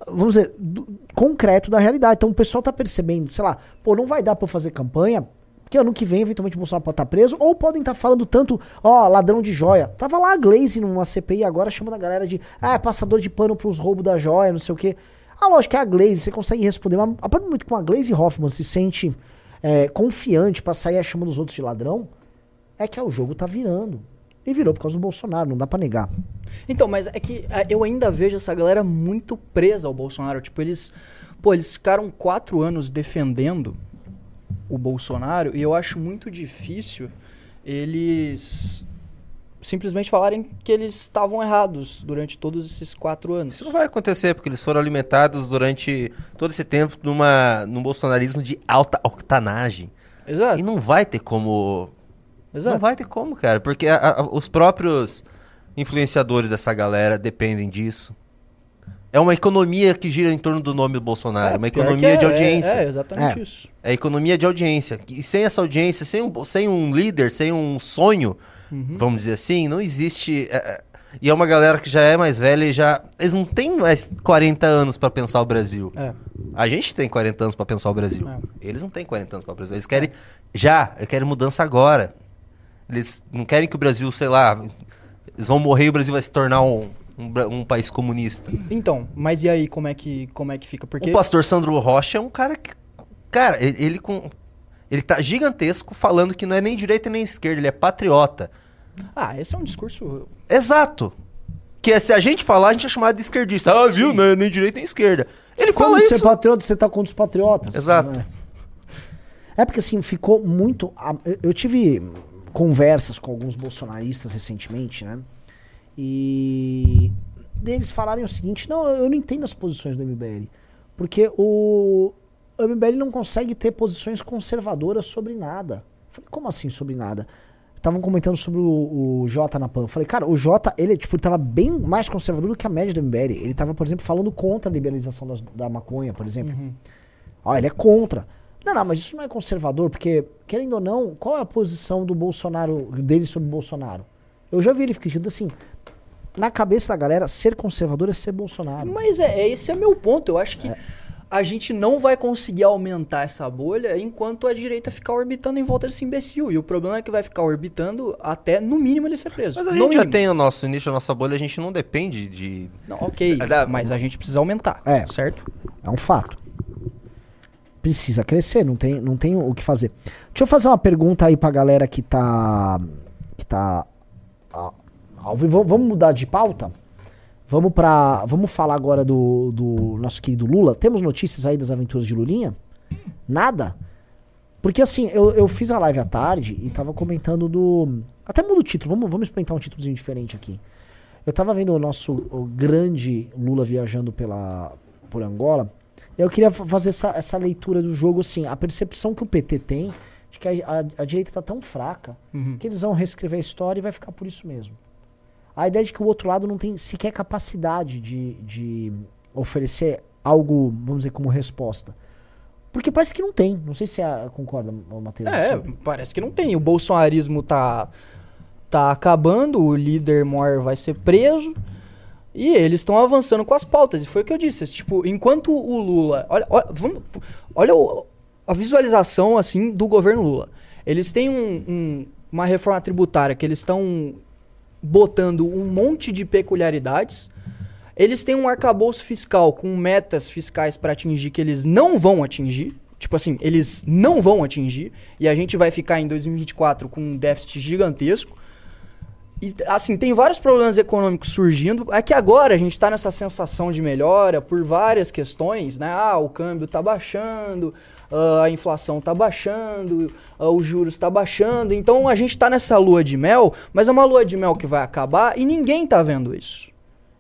vamos dizer, do- concreto da realidade. Então o pessoal tá percebendo, sei lá, pô, não vai dar eu fazer campanha, porque ano que vem, eventualmente, o Bolsonaro pode estar preso, ou podem estar falando tanto, ó, ladrão de joia. Tava lá a Glaze numa CPI agora chamando a galera de, ah, é passador de pano pros roubos da joia, não sei o quê. A lógica é a Glaze, você consegue responder, mas a partir do momento que uma Glaze Hoffman se sente é, confiante pra sair chamando os outros de ladrão, é que ah, o jogo tá virando. E virou por causa do Bolsonaro, não dá pra negar. Então, mas é que é, eu ainda vejo essa galera muito presa ao Bolsonaro. Tipo, eles. Pô, eles ficaram quatro anos defendendo o Bolsonaro e eu acho muito difícil eles simplesmente falarem que eles estavam errados durante todos esses quatro anos. Isso não vai acontecer, porque eles foram alimentados durante todo esse tempo numa, num bolsonarismo de alta octanagem. Exato. E não vai ter como. Exato. Não vai ter como, cara, porque a- a- os próprios influenciadores dessa galera dependem disso. É uma economia que gira em torno do nome do Bolsonaro, É, uma economia que de é, audiência. É, é exatamente É. isso. É economia de audiência. E sem essa audiência, sem um, sem um líder, sem um sonho, Uhum. vamos dizer assim, não existe. é, é, e é uma galera que já é mais velha e já. Eles não têm mais 40 anos pra pensar o Brasil. É. A gente tem 40 anos pra pensar o Brasil. É. Eles não têm 40 anos pra pensar. Eles querem já, eles querem mudança agora. Eles não querem que o Brasil, sei lá, eles vão morrer e o Brasil vai se tornar um, um, um país comunista. Então, mas e aí como é que como é que fica? Porque O pastor Sandro Rocha é um cara que. Cara, ele, ele com. Ele tá gigantesco falando que não é nem direita nem esquerda, ele é patriota. ah, esse é um discurso Exato. Que é, se a gente falar, a gente é chamado de esquerdista. Ah, viu? Não é nem direita nem esquerda. Ele Quando fala você é isso. patriota, você tá contra os patriotas. Exato. né? É porque assim, ficou muito. Eu tive conversas com alguns bolsonaristas recentemente, né? E deles falarem o seguinte: não, eu não entendo as posições do MBL. Porque o, MBL não consegue ter posições conservadoras sobre nada. Eu falei, como assim sobre nada? Estavam comentando sobre o, o Jota na PAN. Eu falei, cara, o Jota, ele, tipo, ele tava bem mais conservador do que a média do MBL. Ele tava, por exemplo, falando contra a liberalização das- da maconha, por exemplo. Ó, ele é contra. Não, não, mas isso não é conservador, porque, querendo ou não, qual é a posição do Bolsonaro, dele sobre o Bolsonaro? Eu já vi ele criticando assim. na cabeça da galera, ser conservador é ser Bolsonaro. Mas é, é- esse é meu ponto. Eu acho que a gente não vai conseguir aumentar essa bolha enquanto a direita ficar orbitando em volta desse imbecil. E o problema é que vai ficar orbitando até, no mínimo, ele ser preso. Mas a no gente já mínimo. tem o nosso início, a nossa bolha, a gente não depende de. Não, ok, É, mas a gente precisa aumentar, É. certo? É um fato. Precisa crescer, não tem, não tem o que fazer. Deixa eu fazer uma pergunta aí pra galera que tá. que tá. Vamos mudar de pauta? Vamos para Vamos falar agora do, do nosso querido Lula. Temos notícias aí das aventuras de Lulinha? Nada? Porque assim, eu, eu fiz a live à tarde e tava comentando do. Até muda o título, vamos, vamos experimentar um títulozinho diferente aqui. Eu tava vendo o nosso o grande Lula viajando pela, por Angola. Eu queria fa- fazer essa, essa leitura do jogo, assim, a percepção que o PT tem de que a, a- a direita tá tão fraca que eles vão reescrever a história e vai ficar por isso mesmo. A ideia de que o outro lado não tem sequer capacidade de, de oferecer algo, vamos dizer, como resposta. Porque parece que não tem. Não sei se você concorda, Matheus. É, assim. parece que não tem. O bolsonarismo tá, tá acabando, o líder Mor vai ser preso. E eles estão avançando com as pautas. E foi o que eu disse. Tipo, enquanto o Lula. Olha, olha, vamos- olha o- a visualização assim do governo Lula. Eles têm um- um- uma reforma tributária que eles estão botando um monte de peculiaridades. Eles têm um arcabouço fiscal com metas fiscais para atingir que eles não vão atingir. Tipo assim, eles não vão atingir. E a gente vai ficar em 2024 com um déficit gigantesco. E, assim, tem vários problemas econômicos surgindo. É que agora a gente tá nessa sensação de melhora por várias questões, né? Ah, o câmbio tá baixando, ah, a inflação tá baixando, ah, os juros tá baixando. Então a gente tá nessa lua de mel, mas é uma lua de mel que vai acabar e ninguém tá vendo isso.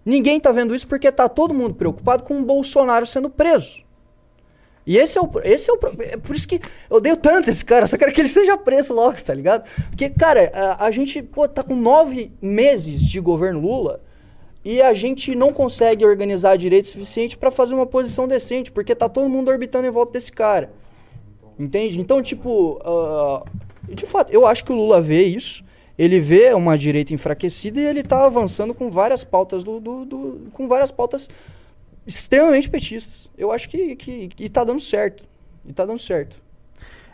Ninguém tá vendo isso porque tá todo mundo preocupado com o Bolsonaro sendo preso. E esse é o, esse é o, é por isso que eu odeio tanto esse cara, só quero que ele seja preso logo, tá ligado? Porque, cara, a, a gente, pô, tá com nove meses de governo Lula e a gente não consegue organizar direito suficiente pra fazer uma posição decente, porque tá todo mundo orbitando em volta desse cara. Entende? Então, tipo, ah, de fato, eu acho que o Lula vê isso. Ele vê uma direita enfraquecida e ele tá avançando com várias pautas do, do- do- com várias pautas extremamente petistas. Eu acho que, que, que tá dando certo. E tá dando certo.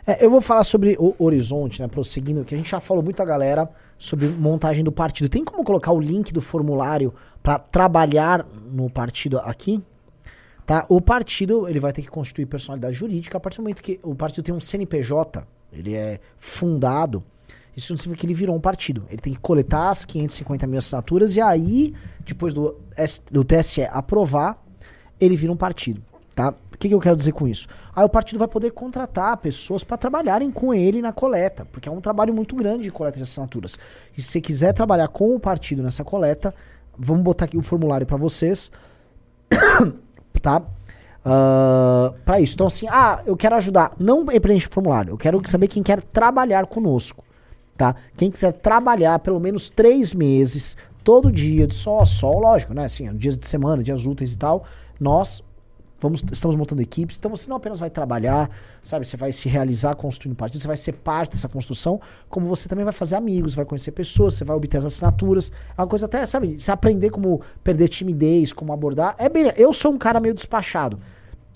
É, eu vou falar sobre o Horizonte, né? Prosseguindo, que a gente já falou muito a galera sobre montagem do partido. Tem como colocar o link do formulário para trabalhar no partido aqui? Tá? O partido ele vai ter que constituir personalidade jurídica a partir do momento que o partido tem um CNPJ, ele é fundado. Isso não significa que ele virou um partido. Ele tem que coletar as 550 mil assinaturas e aí, depois do, do TSE aprovar, ele vira um partido, tá? O que, que eu quero dizer com isso? Aí o partido vai poder contratar pessoas para trabalharem com ele na coleta, porque é um trabalho muito grande de coleta de assinaturas. E se você quiser trabalhar com o partido nessa coleta, vamos botar aqui o formulário para vocês, [COUGHS] tá? para isso. Então, assim, ah, eu quero ajudar. Não preenche o formulário. Eu quero saber quem quer trabalhar conosco. Tá? Quem quiser trabalhar pelo menos três meses, todo dia, de sol a sol, lógico, né? Assim, dias de semana, dias úteis e tal, nós vamos, estamos montando equipes. Então você não apenas vai trabalhar, sabe? Você vai se realizar construindo partido, você vai ser parte dessa construção, como você também vai fazer amigos, vai conhecer pessoas, você vai obter as assinaturas. É uma coisa até, sabe? Você aprender como perder timidez, como abordar. É bem. Eu sou um cara meio despachado.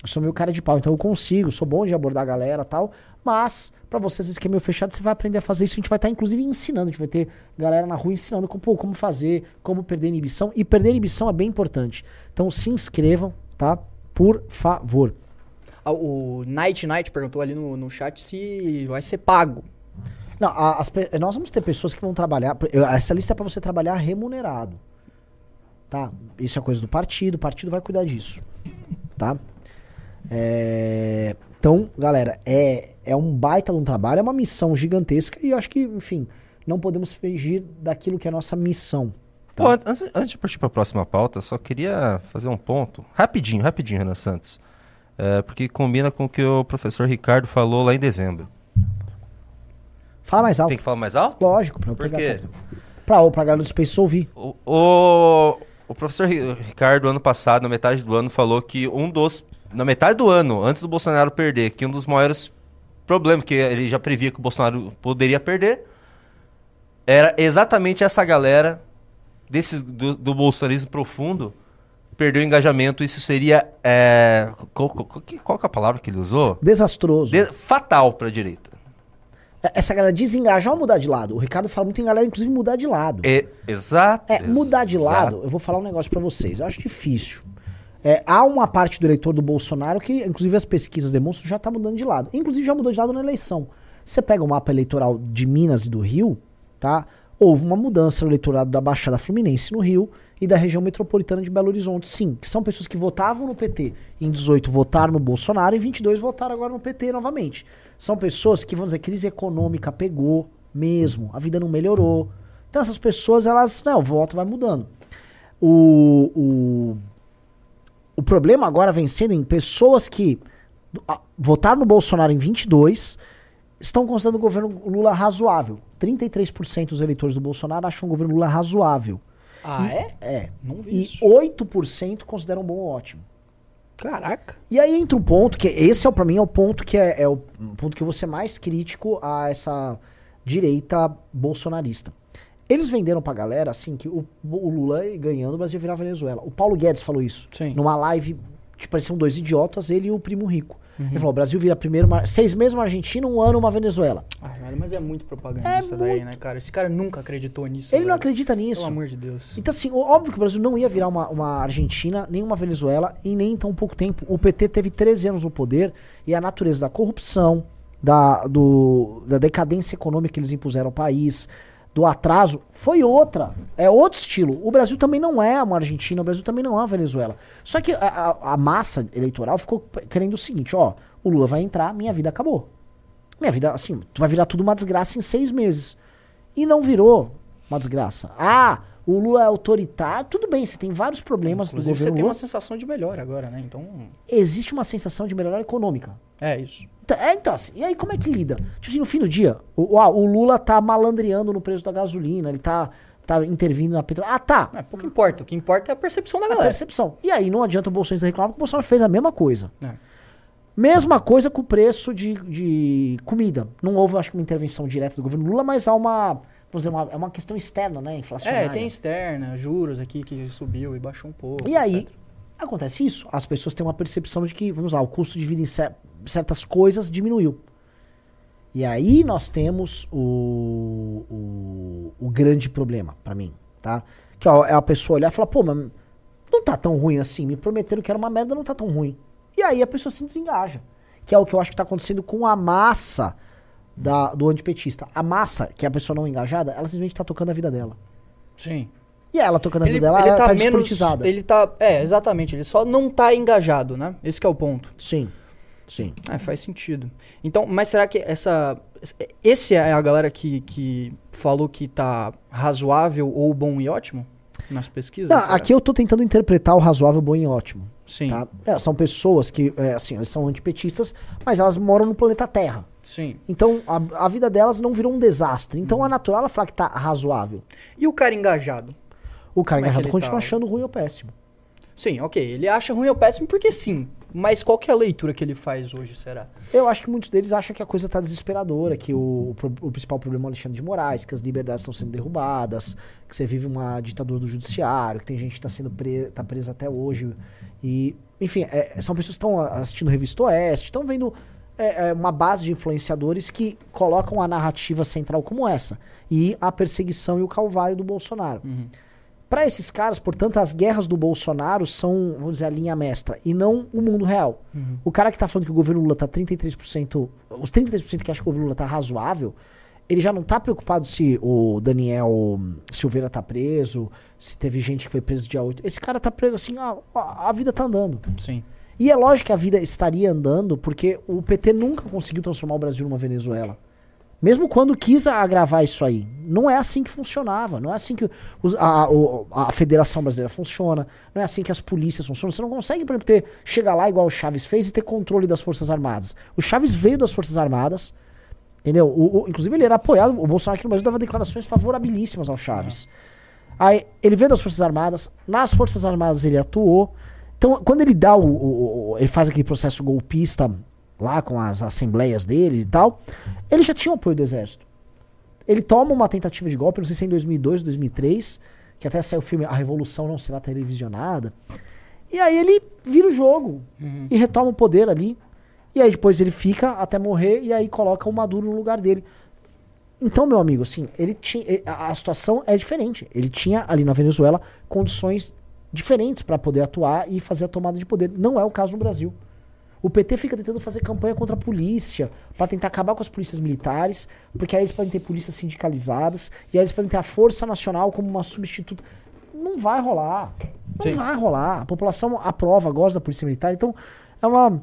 Eu sou meio cara de pau, então eu consigo, sou bom de abordar a galera e tal. Mas, pra vocês, esse que é fechado, você vai aprender a fazer isso. A gente vai estar, inclusive, ensinando. A gente vai ter galera na rua ensinando como, pô, como fazer, como perder inibição. E perder inibição é bem importante. Então se inscrevam, tá? Por favor. Ah, O Night Night perguntou ali no, no chat se vai ser pago. Não, as nós vamos ter pessoas que vão trabalhar. Essa lista é pra você trabalhar remunerado. Tá? Isso é coisa do partido, o partido vai cuidar disso. Tá? É, Então, galera, é, é um baita de um trabalho, é uma missão gigantesca e eu acho que, enfim, não podemos fugir daquilo que é a nossa missão. Tá? Pô, antes, antes de partir para a próxima pauta, só queria fazer um ponto. Rapidinho, rapidinho, Renan Santos. É, porque combina com o que o professor Ricardo falou lá em dezembro. Fala mais alto. Tem que falar mais alto? Lógico, pra eu Por pegar. Pra, pra galera do Space ouvir. O, o, o professor Ri- Ricardo, ano passado, na metade do ano, falou que um dos. Na metade do ano, antes do Bolsonaro perder, que um dos maiores problemas, que ele já previa que o Bolsonaro poderia perder, era exatamente essa galera desse, do, do bolsonarismo profundo perdeu engajamento. Isso seria. É, qual, qual, qual que é a palavra que ele usou? Desastroso. De- fatal para a direita. É, Essa galera desengajar ou mudar de lado? O Ricardo fala muito em galera, inclusive, mudar de lado. É, exato. É, mudar de exato. lado, eu vou falar um negócio pra vocês. Eu acho difícil. É, há uma parte do eleitor do Bolsonaro que, inclusive, as pesquisas demonstram já tá mudando de lado. Inclusive, já mudou de lado na eleição. Você pega o mapa eleitoral de Minas e do Rio, tá? Houve uma mudança no eleitorado da Baixada Fluminense no Rio e da região metropolitana de Belo Horizonte, sim. Que são pessoas que votavam no PT em 18 votaram no Bolsonaro e em 22 votaram agora no PT novamente. São pessoas que, vamos dizer, crise econômica pegou mesmo, a vida não melhorou. Então essas pessoas, elas, né, o voto vai mudando. O, o, o problema agora vem sendo em pessoas que votaram no Bolsonaro em 22 estão considerando o governo Lula razoável. 33% dos eleitores do Bolsonaro acham o governo Lula razoável. Ah, E- é? É. Não vi E isso. 8% consideram bom ou ótimo. Caraca. E aí entra um ponto que esse é para mim é o ponto que é, é o ponto que eu vou ser mais crítico a essa direita bolsonarista. Eles venderam pra galera assim que o, o Lula ganhando o Brasil ia virar Venezuela. O Paulo Guedes falou isso Sim. numa live, tipo, pareciam dois idiotas, ele e o primo rico. Ele falou: o Brasil vira primeiro uma- seis meses uma Argentina, um ano uma Venezuela. Ah, mas é muito propagandista É daí, muito. né, cara? Esse cara nunca acreditou nisso. Ele não velho. acredita nisso. Pelo amor de Deus. Então, assim, óbvio que o Brasil não ia virar uma, uma Argentina, nem uma Venezuela, em nem tão pouco tempo. O PT teve 13 anos no poder e a natureza da corrupção, da, do- da decadência econômica que eles impuseram ao país, do atraso, foi outra. É outro estilo. O Brasil também não é uma Argentina, o Brasil também não é uma Venezuela. Só que a, a- a massa eleitoral ficou querendo o seguinte: ó, o Lula vai entrar, minha vida acabou. Minha vida, assim, vai virar tudo uma desgraça em seis meses. E não virou uma desgraça. Ah, o Lula é autoritário. Tudo bem, você tem vários problemas Inclusive, do você governo tem Lula. uma sensação de melhora agora, né? Então, Existe uma sensação de melhora econômica. é isso. Então, é, então assim, e aí como é que lida? Tipo assim, no fim do dia, o, ah, o Lula tá malandreando no preço da gasolina, ele tá, tá intervindo na petróleo. Ah, tá. É, pouco importa. O que importa é a percepção da A galera. percepção. E aí não adianta o Bolsonaro reclamar, porque o Bolsonaro fez a mesma coisa. É. Mesma coisa com o preço de, de comida. Não houve, acho que, uma intervenção direta do governo Lula, mas há uma, vamos dizer, uma, é uma questão externa, né? Inflacionária. É, tem externa, juros aqui que subiu e baixou um pouco. E aí, etc. acontece isso. As pessoas têm uma percepção de que, vamos lá, o custo de vida em cer- certas coisas diminuiu. E aí nós temos o, o, o grande problema pra mim, tá? Que ó, é a pessoa olhar e falar, pô, mas não tá tão ruim assim. Me prometeram que era uma merda, não tá tão ruim. E aí a pessoa se desengaja. Que é o que eu acho que tá acontecendo com a massa da, do antipetista. A massa, que é a pessoa não engajada, ela simplesmente tá tocando a vida dela. Sim. E ela tocando a Ele, vida dela, ele ela tá, tá, menos. Ele tá. É, exatamente. Ele só não tá engajado, né? Esse que é o ponto. Sim, sim. É, faz sentido. Então, mas será que essa. Esse é a galera que, que falou que tá razoável ou bom e ótimo? Nas pesquisas? Não, aqui eu tô tentando interpretar o razoável, bom e ótimo. Sim. Tá? É, são pessoas que, é, assim, elas são antipetistas, mas elas moram no planeta Terra. Sim. Então, a, a vida delas não virou um desastre. Então, é natural ela falar que tá razoável. E o cara engajado? O cara Como é engajado ele continua tá? achando ruim ou péssimo. Sim, ok. Ele acha ruim ou péssimo porque sim. Mas qual que é a leitura que ele faz hoje, será? Eu acho que muitos deles acham que a coisa tá desesperadora, que o, o o principal problema é o Alexandre de Moraes, que as liberdades estão sendo derrubadas, que você vive uma ditadura do judiciário, que tem gente que está sendo pre, tá presa até hoje. E, enfim, é, são pessoas que estão assistindo Revista Oeste, estão vendo é, é, uma base de influenciadores que colocam a narrativa central como essa. E a perseguição e o calvário do Bolsonaro. Para esses caras, portanto, as guerras do Bolsonaro são, vamos dizer, a linha mestra, e não o mundo real. O cara que tá falando que o governo Lula tá 33%, os 33% que acham que o governo Lula tá razoável, ele já não tá preocupado se o Daniel Silveira tá preso, se teve gente que foi preso dia 8. Esse cara tá preso assim, a a vida tá andando. Sim. E é lógico que a vida estaria andando porque o PT nunca conseguiu transformar o Brasil numa Venezuela. Mesmo quando quis agravar isso aí. Não é assim que funcionava. Não é assim que a, o- a Federação Brasileira funciona. Não é assim que as polícias funcionam. Você não consegue, por exemplo, ter, chegar lá igual o Chaves fez e ter controle das Forças Armadas. O Chaves veio das Forças Armadas. Entendeu? O- o- inclusive, ele era apoiado. O Bolsonaro aqui no Brasil dava declarações favorabilíssimas ao Chaves. Aí ele veio das Forças Armadas, nas Forças Armadas ele atuou. Então, quando ele dá o, o- ele faz aquele processo golpista lá com as assembleias dele e tal, ele já tinha o apoio do exército. Ele toma uma tentativa de golpe, não sei se é em 2002, 2003, que até saiu o filme A Revolução Não Será Televisionada. E aí ele vira o jogo e retoma o poder ali. E aí depois ele fica até morrer e aí coloca o Maduro no lugar dele. Então, meu amigo, assim, ele tinha, a situação é diferente. Ele tinha ali na Venezuela condições diferentes para poder atuar e fazer a tomada de poder. Não é o caso no Brasil. O PT fica tentando fazer campanha contra a polícia, para tentar acabar com as polícias militares, porque aí eles podem ter polícias sindicalizadas, e aí eles podem ter a Força Nacional como uma substituta. Não vai rolar. Não Sim. vai rolar. A população aprova, gosta da polícia militar, então é uma.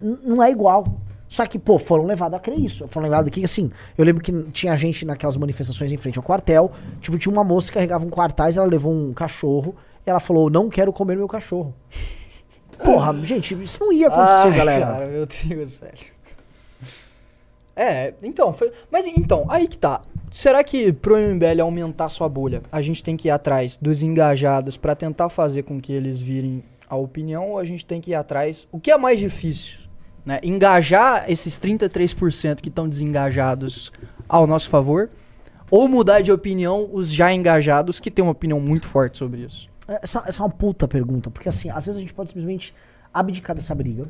Não é igual. Só que, pô, foram levados a crer isso. Foram levados aqui, assim. Eu lembro que tinha gente naquelas manifestações em frente ao quartel. Tipo, tinha uma moça que carregava um cartaz, ela levou um cachorro. E ela falou: Não quero comer meu cachorro. [LAUGHS] Porra, gente, isso não ia acontecer, Ai, galera. Cara, meu Deus, velho. É, então, foi. Mas então, aí que tá. Será que pro MBL aumentar sua bolha, a gente tem que ir atrás dos engajados pra tentar fazer com que eles virem a opinião ou a gente tem que ir atrás. O que é mais difícil? Né? Engajar esses 33% que estão desengajados ao nosso favor? Ou mudar de opinião os já engajados que têm uma opinião muito forte sobre isso? Essa, essa é uma puta pergunta, porque assim, às vezes a gente pode simplesmente abdicar dessa briga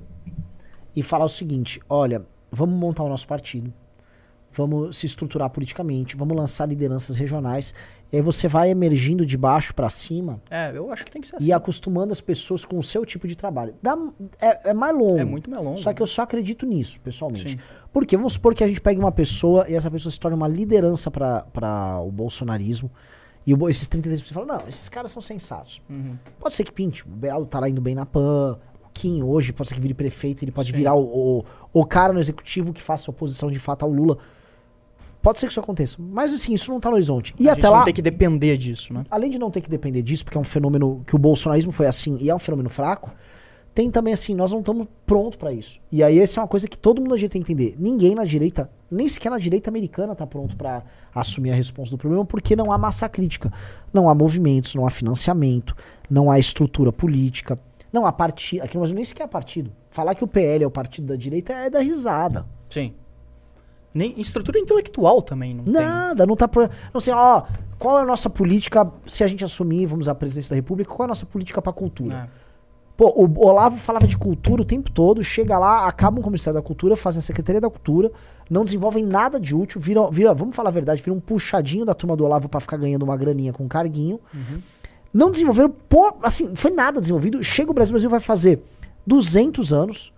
e falar o seguinte: olha, vamos montar o nosso partido, vamos se estruturar politicamente, vamos lançar lideranças regionais, e aí você vai emergindo de baixo pra cima É, eu acho que tem que ser assim. e acostumando as pessoas com o seu tipo de trabalho. Dá, é, é mais longo. É muito mais longo. Só que eu só acredito nisso, pessoalmente. Sim. Porque vamos supor que a gente pegue uma pessoa e essa pessoa se torne uma liderança para o bolsonarismo. E o, esses 33% falam, não, esses caras são sensatos. Uhum. Pode ser que pinte. O Belo tá lá indo bem na PAN. O Kim hoje pode ser que vire prefeito. Ele pode Sim. virar o, o, o cara no executivo que faça oposição de fato ao Lula. Pode ser que isso aconteça. Mas assim, isso não tá no horizonte. E a até gente lá, não tem que depender disso, né? além de não ter que depender disso, porque é um fenômeno que o bolsonarismo foi assim e é um fenômeno fraco, tem também assim, nós não estamos prontos para isso. E aí essa é uma coisa que todo mundo a gente tem que entender. Ninguém na direita, nem sequer na direita americana tá pronto para assumir a resposta do problema, porque não há massa crítica, não há movimentos, não há financiamento, não há estrutura política, não há partido, aqui no Brasil nem sequer é partido. Falar que o PL é o partido da direita é da risada. Sim. Nem estrutura intelectual também não tem. Nada, não tá. Pro... Não sei, ó, qual é a nossa política, se a gente assumir, vamos à presidência da República, qual é a nossa política pra cultura? É. Pô, o Olavo falava de cultura o tempo todo, chega lá, acabam com o Ministério da Cultura, fazem a Secretaria da Cultura, não desenvolvem nada de útil, vira, vira vamos falar a verdade, vira um puxadinho da turma do Olavo pra ficar ganhando uma graninha com um carguinho. Não desenvolveram, por, assim, foi nada desenvolvido. Chega o Brasil, o Brasil vai fazer 200 anos.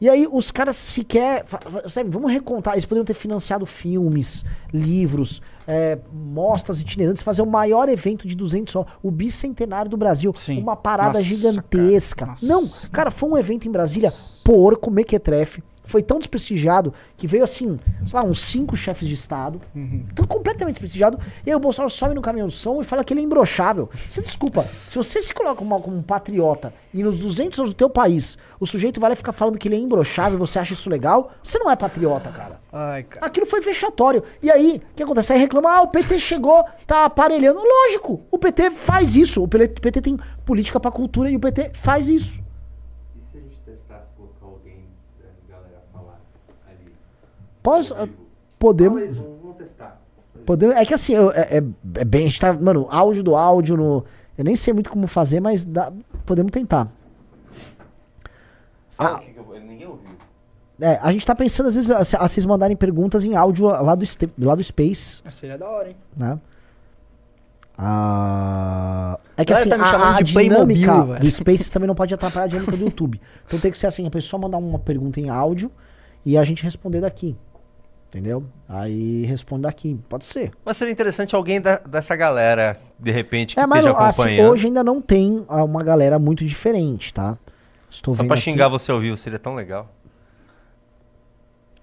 E aí os caras sequer, sabe, vamos recontar, eles poderiam ter financiado filmes, livros, é, mostras itinerantes, fazer o maior evento de 200 anos, o bicentenário do Brasil, Sim. uma parada Nossa, gigantesca. cara. Não, cara, foi um evento em Brasília porco, mequetrefe, foi tão desprestigiado que veio assim, sei lá, uns cinco chefes de estado, Uhum. tudo completamente desprestigiado, e aí o Bolsonaro sobe no caminhão do som e fala que ele é imbrochável. Você desculpa, se você se coloca como, como um patriota e nos 200 anos do teu país, o sujeito vai lá ficar falando que ele é imbrochável, você acha isso legal, você não é patriota, cara. Ai, cara. Aquilo foi vexatório. E aí, o que acontece? Aí reclama, ah, o PT chegou, tá aparelhando. Lógico, o PT faz isso. O PT tem política pra cultura e o PT faz isso. E se a gente testasse colocar alguém da galera falar ali? Vivo? podemos. Vamos, testar. Podemos, é que assim, eu- é, é- é bem. A gente tá. Mano, áudio do áudio no. Eu nem sei muito como fazer, mas dá, podemos tentar. Fala Ah. eu Ninguém ouviu. É, a gente tá pensando, às vezes, a, a vocês mandarem perguntas em áudio lá do, lá do Space, Seria da hora, hein? né? Ah, é que assim, tá me a, chamando a Playmobil, dinâmica do Space também não pode atrapalhar a dinâmica do YouTube. [LAUGHS] Então tem que ser assim, a pessoa mandar uma pergunta em áudio e a gente responder daqui. Entendeu? Aí responde daqui. Pode ser. Mas seria interessante alguém da- dessa galera, de repente, que É, mas esteja assim, acompanhando. hoje ainda não tem uma galera muito diferente, tá? Estou Só vendo pra aqui. xingar você ao vivo, seria tão legal.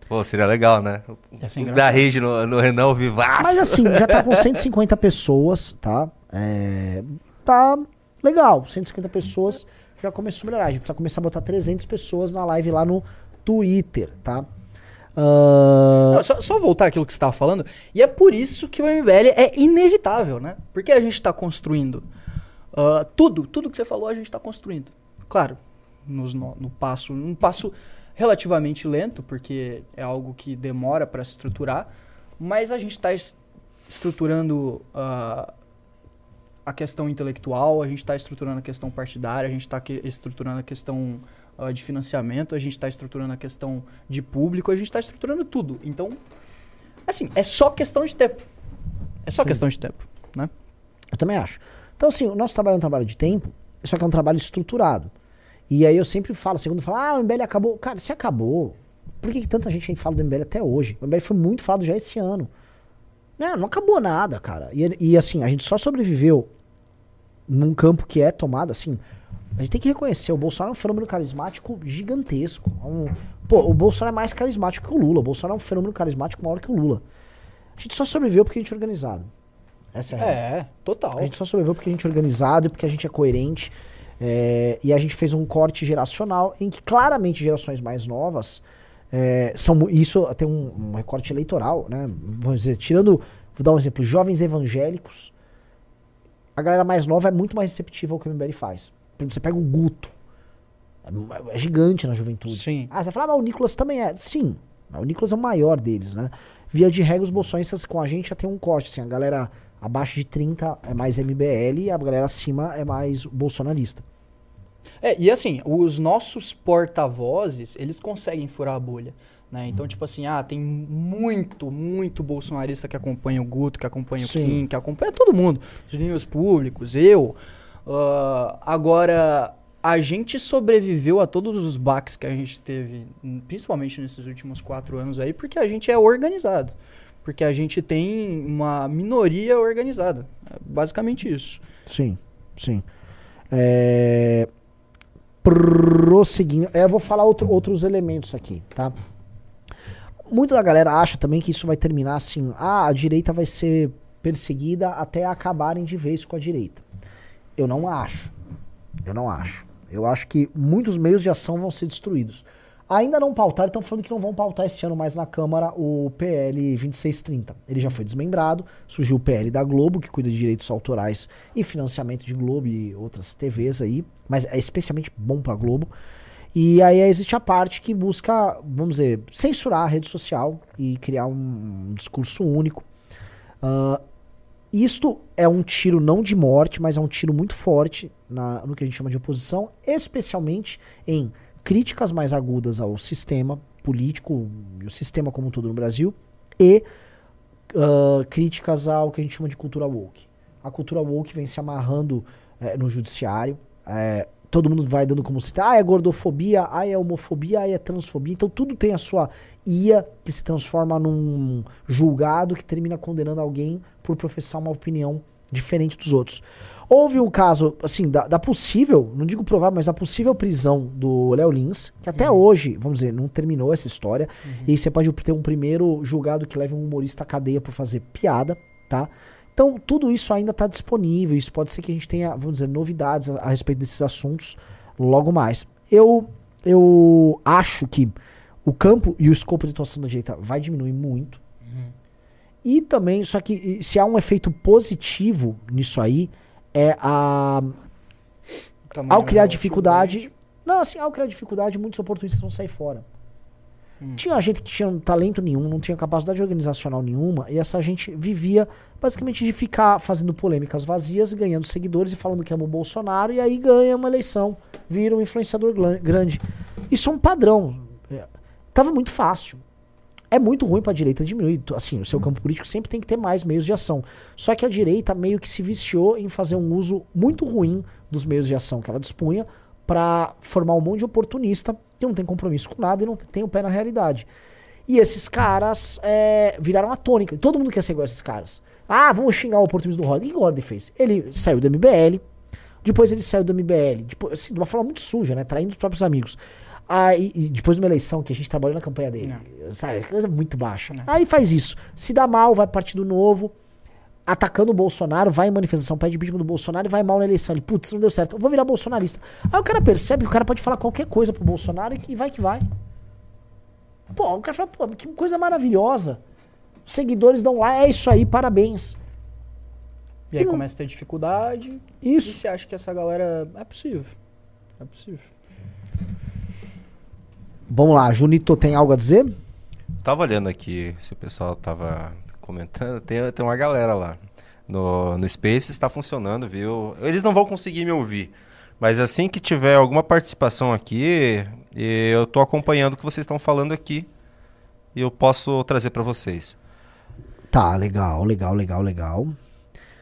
Pô, seria legal, né? Da rede no, no Renan ao vivaço. Mas assim, já tá com [LAUGHS] 150 pessoas, tá? É, tá legal, 150 pessoas já começou a melhorar. A gente precisa começar a botar 300 pessoas na live lá no Twitter, tá? Ah, Não, só, só voltar àquilo que você estava falando, e é por isso que o MBL é inevitável, né? Porque a gente está construindo ah, tudo, tudo que você falou a gente está construindo. Claro, nos- no, no passo, um passo relativamente lento, porque é algo que demora para se estruturar, mas a gente está estruturando ah, a questão intelectual, a gente está estruturando a questão partidária, a gente está estruturando a questão uh, de financiamento, a gente está estruturando a questão de público, a gente está estruturando tudo. Então, assim, é só questão de tempo. É só Sim. questão de tempo, né? Eu também acho. Então, assim, o nosso trabalho é um trabalho de tempo, só que é um trabalho estruturado. E aí eu sempre falo, segundo fala, ah, o MBL acabou. Cara, se acabou, por que, que tanta gente fala do MBL até hoje? O MBL foi muito falado já esse ano. Não, não acabou nada, cara. E, e assim, a gente só sobreviveu num campo que é tomado, assim. A gente tem que reconhecer, o Bolsonaro é um fenômeno carismático gigantesco. É um, pô, o Bolsonaro é mais carismático que o Lula. O Bolsonaro é um fenômeno carismático maior que o Lula. A gente só sobreviveu porque a gente é organizado. Essa é a É, total. A gente só sobreviveu porque a gente é organizado e porque a gente é coerente. É, e a gente fez um corte geracional em que claramente gerações mais novas é, são isso tem um, um, recorte eleitoral, né? Vamos dizer, tirando, vou dar um exemplo, jovens evangélicos, a galera mais nova é muito mais receptiva ao que o MBL faz. Você pega o Guto, é, é gigante na juventude. Sim. Ah, você fala, ah, mas o Nicolas também é. Sim, o Nicolas é o maior deles, né? Via de regra, os bolsonistas com a gente já tem um corte, assim, a galera Abaixo de 30 é mais MBL e a galera acima é mais bolsonarista. É, e assim, os nossos porta-vozes, eles conseguem furar a bolha. Né? Então, tipo assim, ah, tem muito, muito bolsonarista que acompanha o Guto, que acompanha Sim. o Kim, que acompanha todo mundo. Os públicos, eu. Uh, agora, a gente sobreviveu a todos os baques que a gente teve, principalmente nesses últimos quatro anos aí, porque a gente é organizado. Porque a gente tem uma minoria organizada. É basicamente isso. Sim, sim. É... Prosseguindo. É, eu vou falar outro, outros elementos aqui, tá? Muita da galera acha também que isso vai terminar assim. Ah, a direita vai ser perseguida até acabarem de vez com a direita. Eu não acho. Eu não acho. Eu acho que muitos meios de ação vão ser destruídos. Ainda não pautaram, estão falando que não vão pautar este ano mais na Câmara o PL 2630. Ele já foi desmembrado, surgiu o PL da Globo, que cuida de direitos autorais e financiamento de Globo e outras TVs aí, mas é especialmente bom para Globo. E aí existe a parte que busca, vamos dizer, censurar a rede social e criar um, discurso único. Uh, isto é um tiro não de morte, mas é um tiro muito forte na, no que a gente chama de oposição, especialmente em críticas mais agudas ao sistema político e o sistema como um todo no Brasil e uh, críticas ao que a gente chama de cultura woke. A cultura woke vem se amarrando é, no judiciário. É, todo mundo vai dando como citar, ah, é gordofobia, ah, é homofobia, ah, é transfobia. Então tudo tem a sua ia que se transforma num julgado que termina condenando alguém por professar uma opinião diferente dos outros. Houve um caso, assim, da, da, possível, não digo provável, mas da possível prisão do Léo Lins, que até uhum. hoje, vamos dizer, não terminou essa história. Uhum. E aí você pode ter um primeiro julgado que leve um humorista à cadeia por fazer piada, tá? Então, tudo isso ainda está disponível. Isso pode ser que a gente tenha, vamos dizer, novidades a, a respeito desses assuntos logo mais. Eu, eu acho que o campo e o escopo de atuação da direita vai diminuir muito. Uhum. E também, só que se há um efeito positivo nisso aí, é a. ao criar dificuldade. Não, assim, ao criar dificuldade, muitos oportunistas vão sair fora. Tinha gente que tinha talento nenhum, não tinha capacidade organizacional nenhuma, e essa gente vivia basicamente de ficar fazendo polêmicas vazias, ganhando seguidores e falando que ama o Bolsonaro, e aí ganha uma eleição, vira um influenciador grande. Isso é um padrão. É, tava muito fácil é muito ruim para a direita diminuir. Assim, o seu campo político sempre tem que ter mais meios de ação. Só que a direita meio que se viciou em fazer um uso muito ruim dos meios de ação que ela dispunha para formar um monte de oportunista que não tem compromisso com nada e não tem o pé na realidade. E esses caras é, viraram a tônica. Todo mundo quer ser igual a esses caras. Ah, vamos xingar o oportunismo do Holliday. O que o Holliday fez? Ele saiu do MBL, depois ele saiu do MBL, depois, assim, de uma forma muito suja, né? Traindo os próprios amigos. Aí, depois de uma eleição que a gente trabalhou na campanha dele, não. sabe? Coisa muito baixa. Não. Aí faz isso. Se dá mal, vai partido novo, atacando o Bolsonaro, vai em manifestação, pede impeachment do Bolsonaro e vai mal na eleição. Ele, putz, não deu certo, eu vou virar bolsonarista. Aí o cara percebe que o cara pode falar qualquer coisa pro Bolsonaro e, vai que vai. Pô, o cara fala, pô, que coisa maravilhosa. Os seguidores dão lá, é isso aí, parabéns. E aí e começa a ter dificuldade. Isso. E você acha que essa galera. É possível. É possível. Vamos lá, Junito tem algo a dizer? Tava olhando aqui se o pessoal tava comentando, tem, tem uma galera lá. no, no Space, está funcionando, viu? Eles não vão conseguir me ouvir. Mas assim que tiver alguma participação aqui, eu tô acompanhando o que vocês estão falando aqui. E eu posso trazer para vocês. Tá, legal, legal, legal, legal.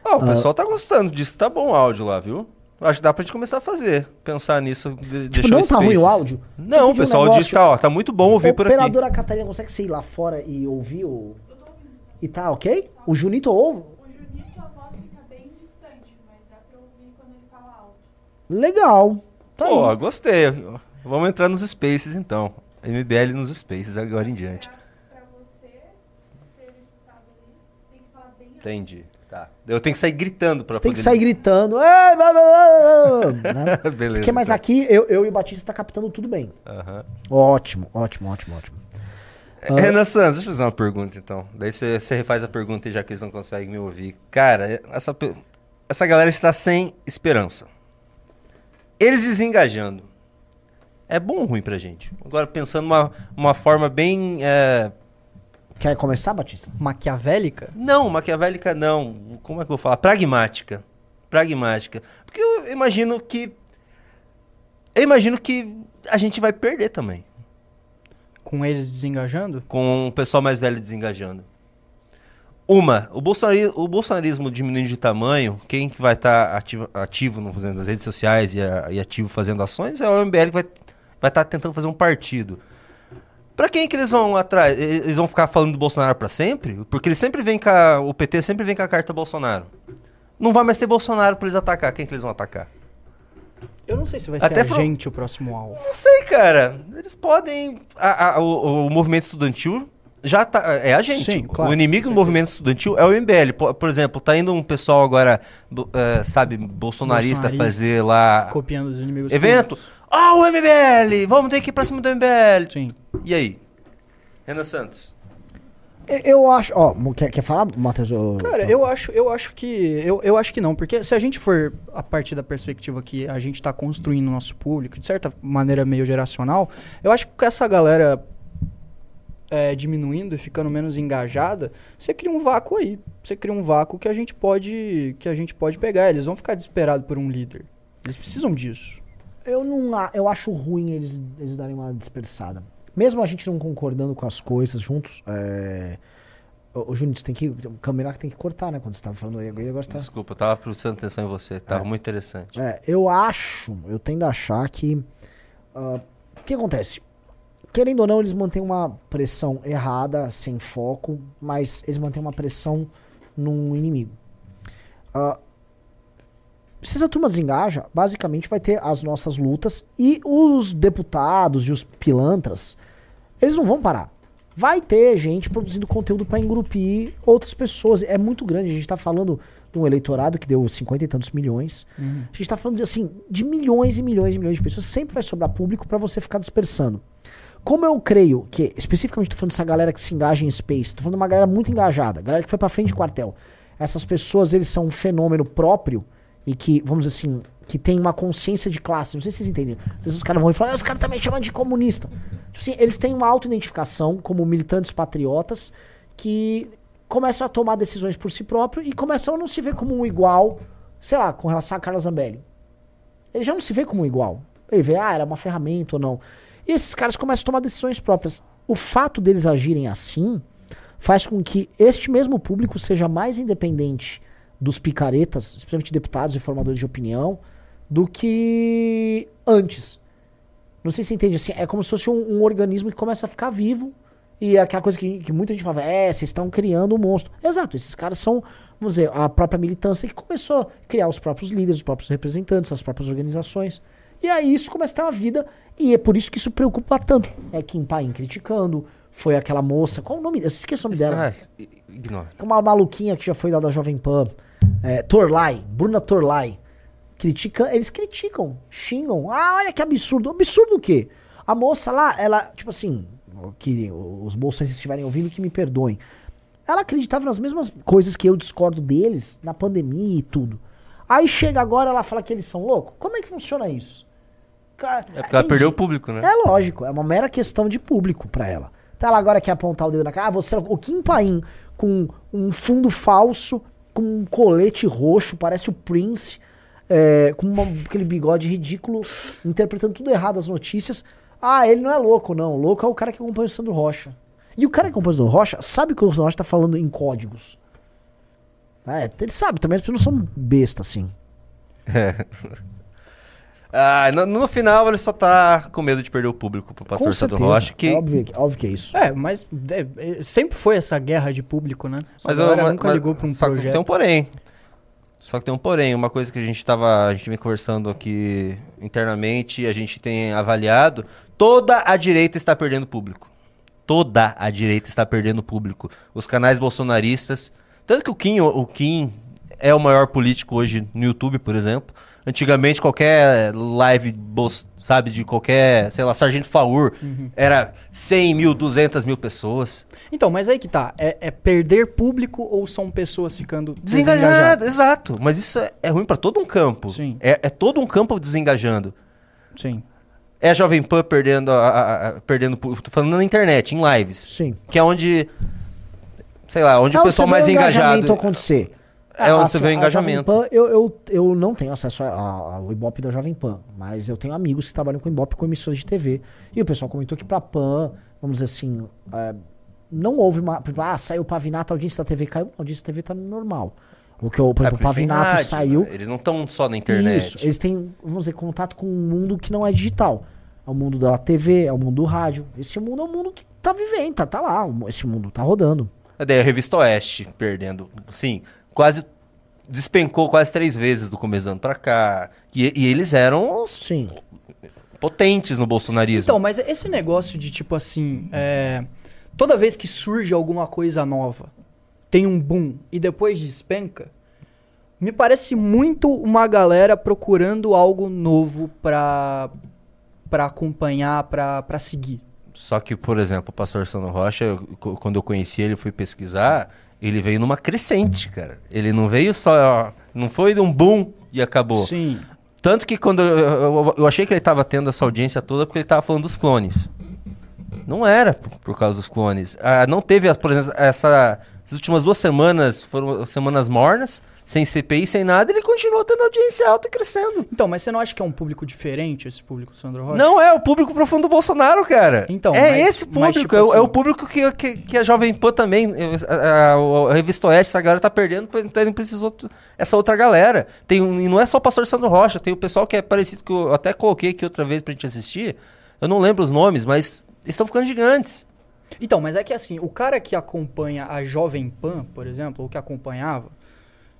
Ah, o pessoal tá gostando disso, tá bom o áudio lá, viu? Acho que dá pra gente começar a fazer. Pensar nisso. De, Tipo, não tá ruim o áudio? Não, o pedi um pessoal negócio- disse tá, ó, tá muito bom ouvir por aqui. Operadora Catarina, consegue você ir lá fora e ouvir o... E tá ok? O Junito ouve? O Junito, a voz fica bem distante, mas dá pra ouvir quando ele fala alto. Legal. Tá Pô, aí. gostei. Vamos entrar nos Spaces então. MBL nos Spaces agora em diante. Pra você ser escutado ali, tem que falar bem alto. Entendi. Tá. Eu tenho que sair gritando pra Você tem poder... que sair gritando. Né? Beleza. Porque, mas então. aqui eu, eu e o Batista tá captando tudo bem. Aham. Ótimo, ótimo, ótimo, ótimo. É, Renan Santos, deixa eu fazer uma pergunta então. Daí você você refaz a pergunta e já que eles não conseguem me ouvir. Cara, essa, essa galera está sem esperança. Eles desengajando. É bom ou ruim pra gente? Agora pensando uma, uma forma bem. é, Quer começar, Batista? Maquiavélica? Não, maquiavélica não. Como é que eu vou falar? Pragmática. Pragmática. Porque eu imagino que. Eu imagino que a gente vai perder também. Com eles desengajando? com o pessoal mais velho desengajando. Uma, o, bolsonari- o bolsonarismo diminuindo de tamanho, quem que vai estar ativo, ativo no, fazendo nas redes sociais e, a- e ativo fazendo ações é o MBL que vai estar tentando fazer um partido. Pra quem que eles vão atrás? Eles vão ficar falando do Bolsonaro pra sempre? Porque eles sempre vêm com a, o PT sempre vem com a carta Bolsonaro. Não vai mais ter Bolsonaro pra eles atacar. Quem que eles vão atacar? Eu não sei se vai Até ser a pro- gente o próximo alvo. Não sei, cara. Eles podem. a- a- o, o movimento estudantil já tá. É a gente. Sim, claro, o inimigo do movimento estudantil é o MBL. Por, por exemplo, tá indo um pessoal agora, eh, sabe, bolsonarista, Bolsonarista. fazer lá. Copiando os inimigos Evento. Ah, o MBL! Vamos ter que ir pra cima do MBL. Sim. E aí? Renan Santos. Eu- acho. Ó, quer, quer falar, Matheus? Cara, eu acho, eu acho que. Eu, eu acho que não, porque se a gente for a partir da perspectiva que a gente tá construindo o nosso público, de certa maneira meio geracional, eu acho que com essa galera é, diminuindo e ficando menos engajada, você cria um vácuo aí. Você cria um vácuo que a gente pode. que a gente pode pegar. Eles vão ficar desesperados por um líder. Eles precisam disso. Eu não eu acho ruim eles, eles darem uma dispersada. Mesmo a gente não concordando com as coisas juntos, é... Ô, você tem que. O câmera tem que cortar, né? Quando você tava falando aí, agora tá. Desculpa, eu tava prestando atenção em você. Tava muito interessante. É, eu acho, eu tendo a achar que. ah, O que acontece? Querendo ou não, eles mantêm uma pressão errada, sem foco, mas eles mantêm uma pressão num inimigo. Ah, se essa turma desengaja, basicamente vai ter as nossas lutas e os deputados e os pilantras, eles não vão parar. Vai ter gente produzindo conteúdo para engrupir outras pessoas. É muito grande. A gente tá falando de um eleitorado que deu 50 e tantos milhões. A gente tá falando de, assim, de milhões e milhões e milhões de pessoas. Sempre vai sobrar público para você ficar dispersando. Como eu creio que, especificamente tô falando dessa galera que se engaja em Space, tô falando de uma galera muito engajada, galera que foi pra frente de quartel. Essas pessoas, eles são um fenômeno próprio e que, vamos dizer assim, que tem uma consciência de classe. Não sei se vocês entendem. Às vezes os caras vão e falam, ah, os caras também chamam de comunista. Tipo assim, eles têm uma auto-identificação como militantes patriotas que começam a tomar decisões por si próprio e começam a não se ver como um igual, sei lá, com relação a Carla Zambelli. Ele já não se vê como um igual. Ele vê, ah, era uma ferramenta ou não. E esses caras começam a tomar decisões próprias. O fato deles agirem assim faz com que este mesmo público seja mais independente dos picaretas, especialmente deputados e formadores de opinião, do que antes. Não sei se você entende assim. É como se fosse um, um organismo que começa a ficar vivo. E é aquela coisa que, que muita gente fala, é, vocês estão criando um monstro. Exato, esses caras são, vamos dizer, a própria militância que começou a criar os próprios líderes, os próprios representantes, as próprias organizações. E aí isso começa a ter uma vida, e é por isso que isso preocupa tanto. É Kim Paim criticando, foi aquela moça, qual o nome? Eu esqueci o nome dela. Ah, ignora. Uma maluquinha que já foi da Jovem Pan. É, Torlai, Bruna Torlai. Critica, eles criticam, xingam. Ah, olha que absurdo. Absurdo o quê? A moça lá, ela, tipo assim, que os bolsonaristas estiverem ouvindo, que me perdoem. Ela acreditava nas mesmas coisas que eu discordo deles, na pandemia e tudo. Aí chega agora, ela fala que eles são loucos. Como é que funciona isso? É porque ela perdeu o público, né? É lógico, é uma mera questão de público pra ela. Então ela agora quer apontar o dedo na cara. Ah, você é o Kim Paim com um fundo falso com um colete roxo, parece o Prince, é, com uma- aquele bigode ridículo, interpretando tudo errado as notícias. Ah, ele não é louco, não. O louco é o cara que acompanha o Sandro Rocha. E o cara que acompanha o Sandro Rocha sabe que o Sandro Rocha tá falando em códigos. É, ele sabe, também as pessoas não são besta assim. [LAUGHS] Ah, no, no final ele só tá com medo de perder o público pro pastor Com Sandro. Rocha. Que, É óbvio, que- óbvio que é isso. É, mas é, é, sempre foi essa guerra de público, né? Essa Mas eu- galera mas- nunca mas- ligou pra um só projeto. tem um porém. Só que tem um porém. Uma coisa que a gente tava. A gente vem conversando aqui internamente a gente tem avaliado. Toda a direita está perdendo público. Toda a direita está perdendo público. Os canais bolsonaristas. Tanto que o Kim, o Kim é o maior político hoje no YouTube, por exemplo. Antigamente, qualquer live, sabe, de qualquer, sei lá, Sargento Faur, Uhum. era 100 mil, 200 mil pessoas. Então, mas aí que tá. É, é perder público ou são pessoas ficando Desengajado, desengajadas? exato. Mas isso é, é ruim pra todo um campo. Sim. É, é todo um campo desengajando. Sim. É a Jovem Pan perdendo, a, a- a- perdendo, tô falando na internet, em lives. Sim. Que é onde, sei lá, onde É o pessoal mais engajado. acontecer. É onde você assim, vê o engajamento. Pan, eu, eu, eu não tenho acesso ao Ibope da Jovem Pan, mas eu tenho amigos que trabalham com Ibope com emissoras de TV. E o pessoal comentou que pra Pan, vamos dizer assim, é, não houve uma. Ah, saiu o Pavinato, a audiência da TV caiu. A audiência da TV tá normal. O que eu, por É, exemplo, o Pavinato rádio, saiu. né? Eles não estão só na internet. Isso, eles têm, vamos dizer, contato com um mundo que não é digital. É o mundo da TV, é o mundo do rádio. Esse mundo é um mundo que tá vivendo, tá, tá lá. Esse mundo tá rodando. Daí a Revista Oeste perdendo. Sim, quase despencou quase três vezes do começo do ano pra cá. E, e eles eram os Sim. potentes no bolsonarismo. Então, mas esse negócio de tipo assim, é, toda vez que surge alguma coisa nova, tem um boom e depois despenca, me parece muito uma galera procurando algo novo pra, pra acompanhar, pra, pra seguir. Só que, por exemplo, o pastor Sandro Rocha, eu- quando eu conheci ele, fui pesquisar, ele veio numa crescente, cara. Ele não veio só. Não foi de um boom e acabou. Sim. Tanto que quando eu, eu- eu achei que ele tava tendo essa audiência toda porque ele tava falando dos clones. Não era por, por causa dos clones. Ah, não teve, as- por exemplo, essa. As últimas duas semanas foram semanas mornas, sem CPI, sem nada, ele continuou tendo audiência alta e crescendo. Então, mas você não acha que é um público diferente esse público do Sandro Rocha? Não é o público profundo do Bolsonaro, cara. Então, é mas- esse público, mas, tipo é, o- é assim- o público que, que, que a Jovem Pan também, a, a- a Revista Oeste, essa galera tá perdendo, então outros- essa outra galera. Tem um, e não é só o pastor Sandro Rocha, tem o pessoal que é parecido, que eu até coloquei aqui outra vez pra gente assistir, eu não lembro os nomes, mas estão ficando gigantes. Então, mas é que assim, o cara que acompanha a Jovem Pan, por exemplo, ou que acompanhava,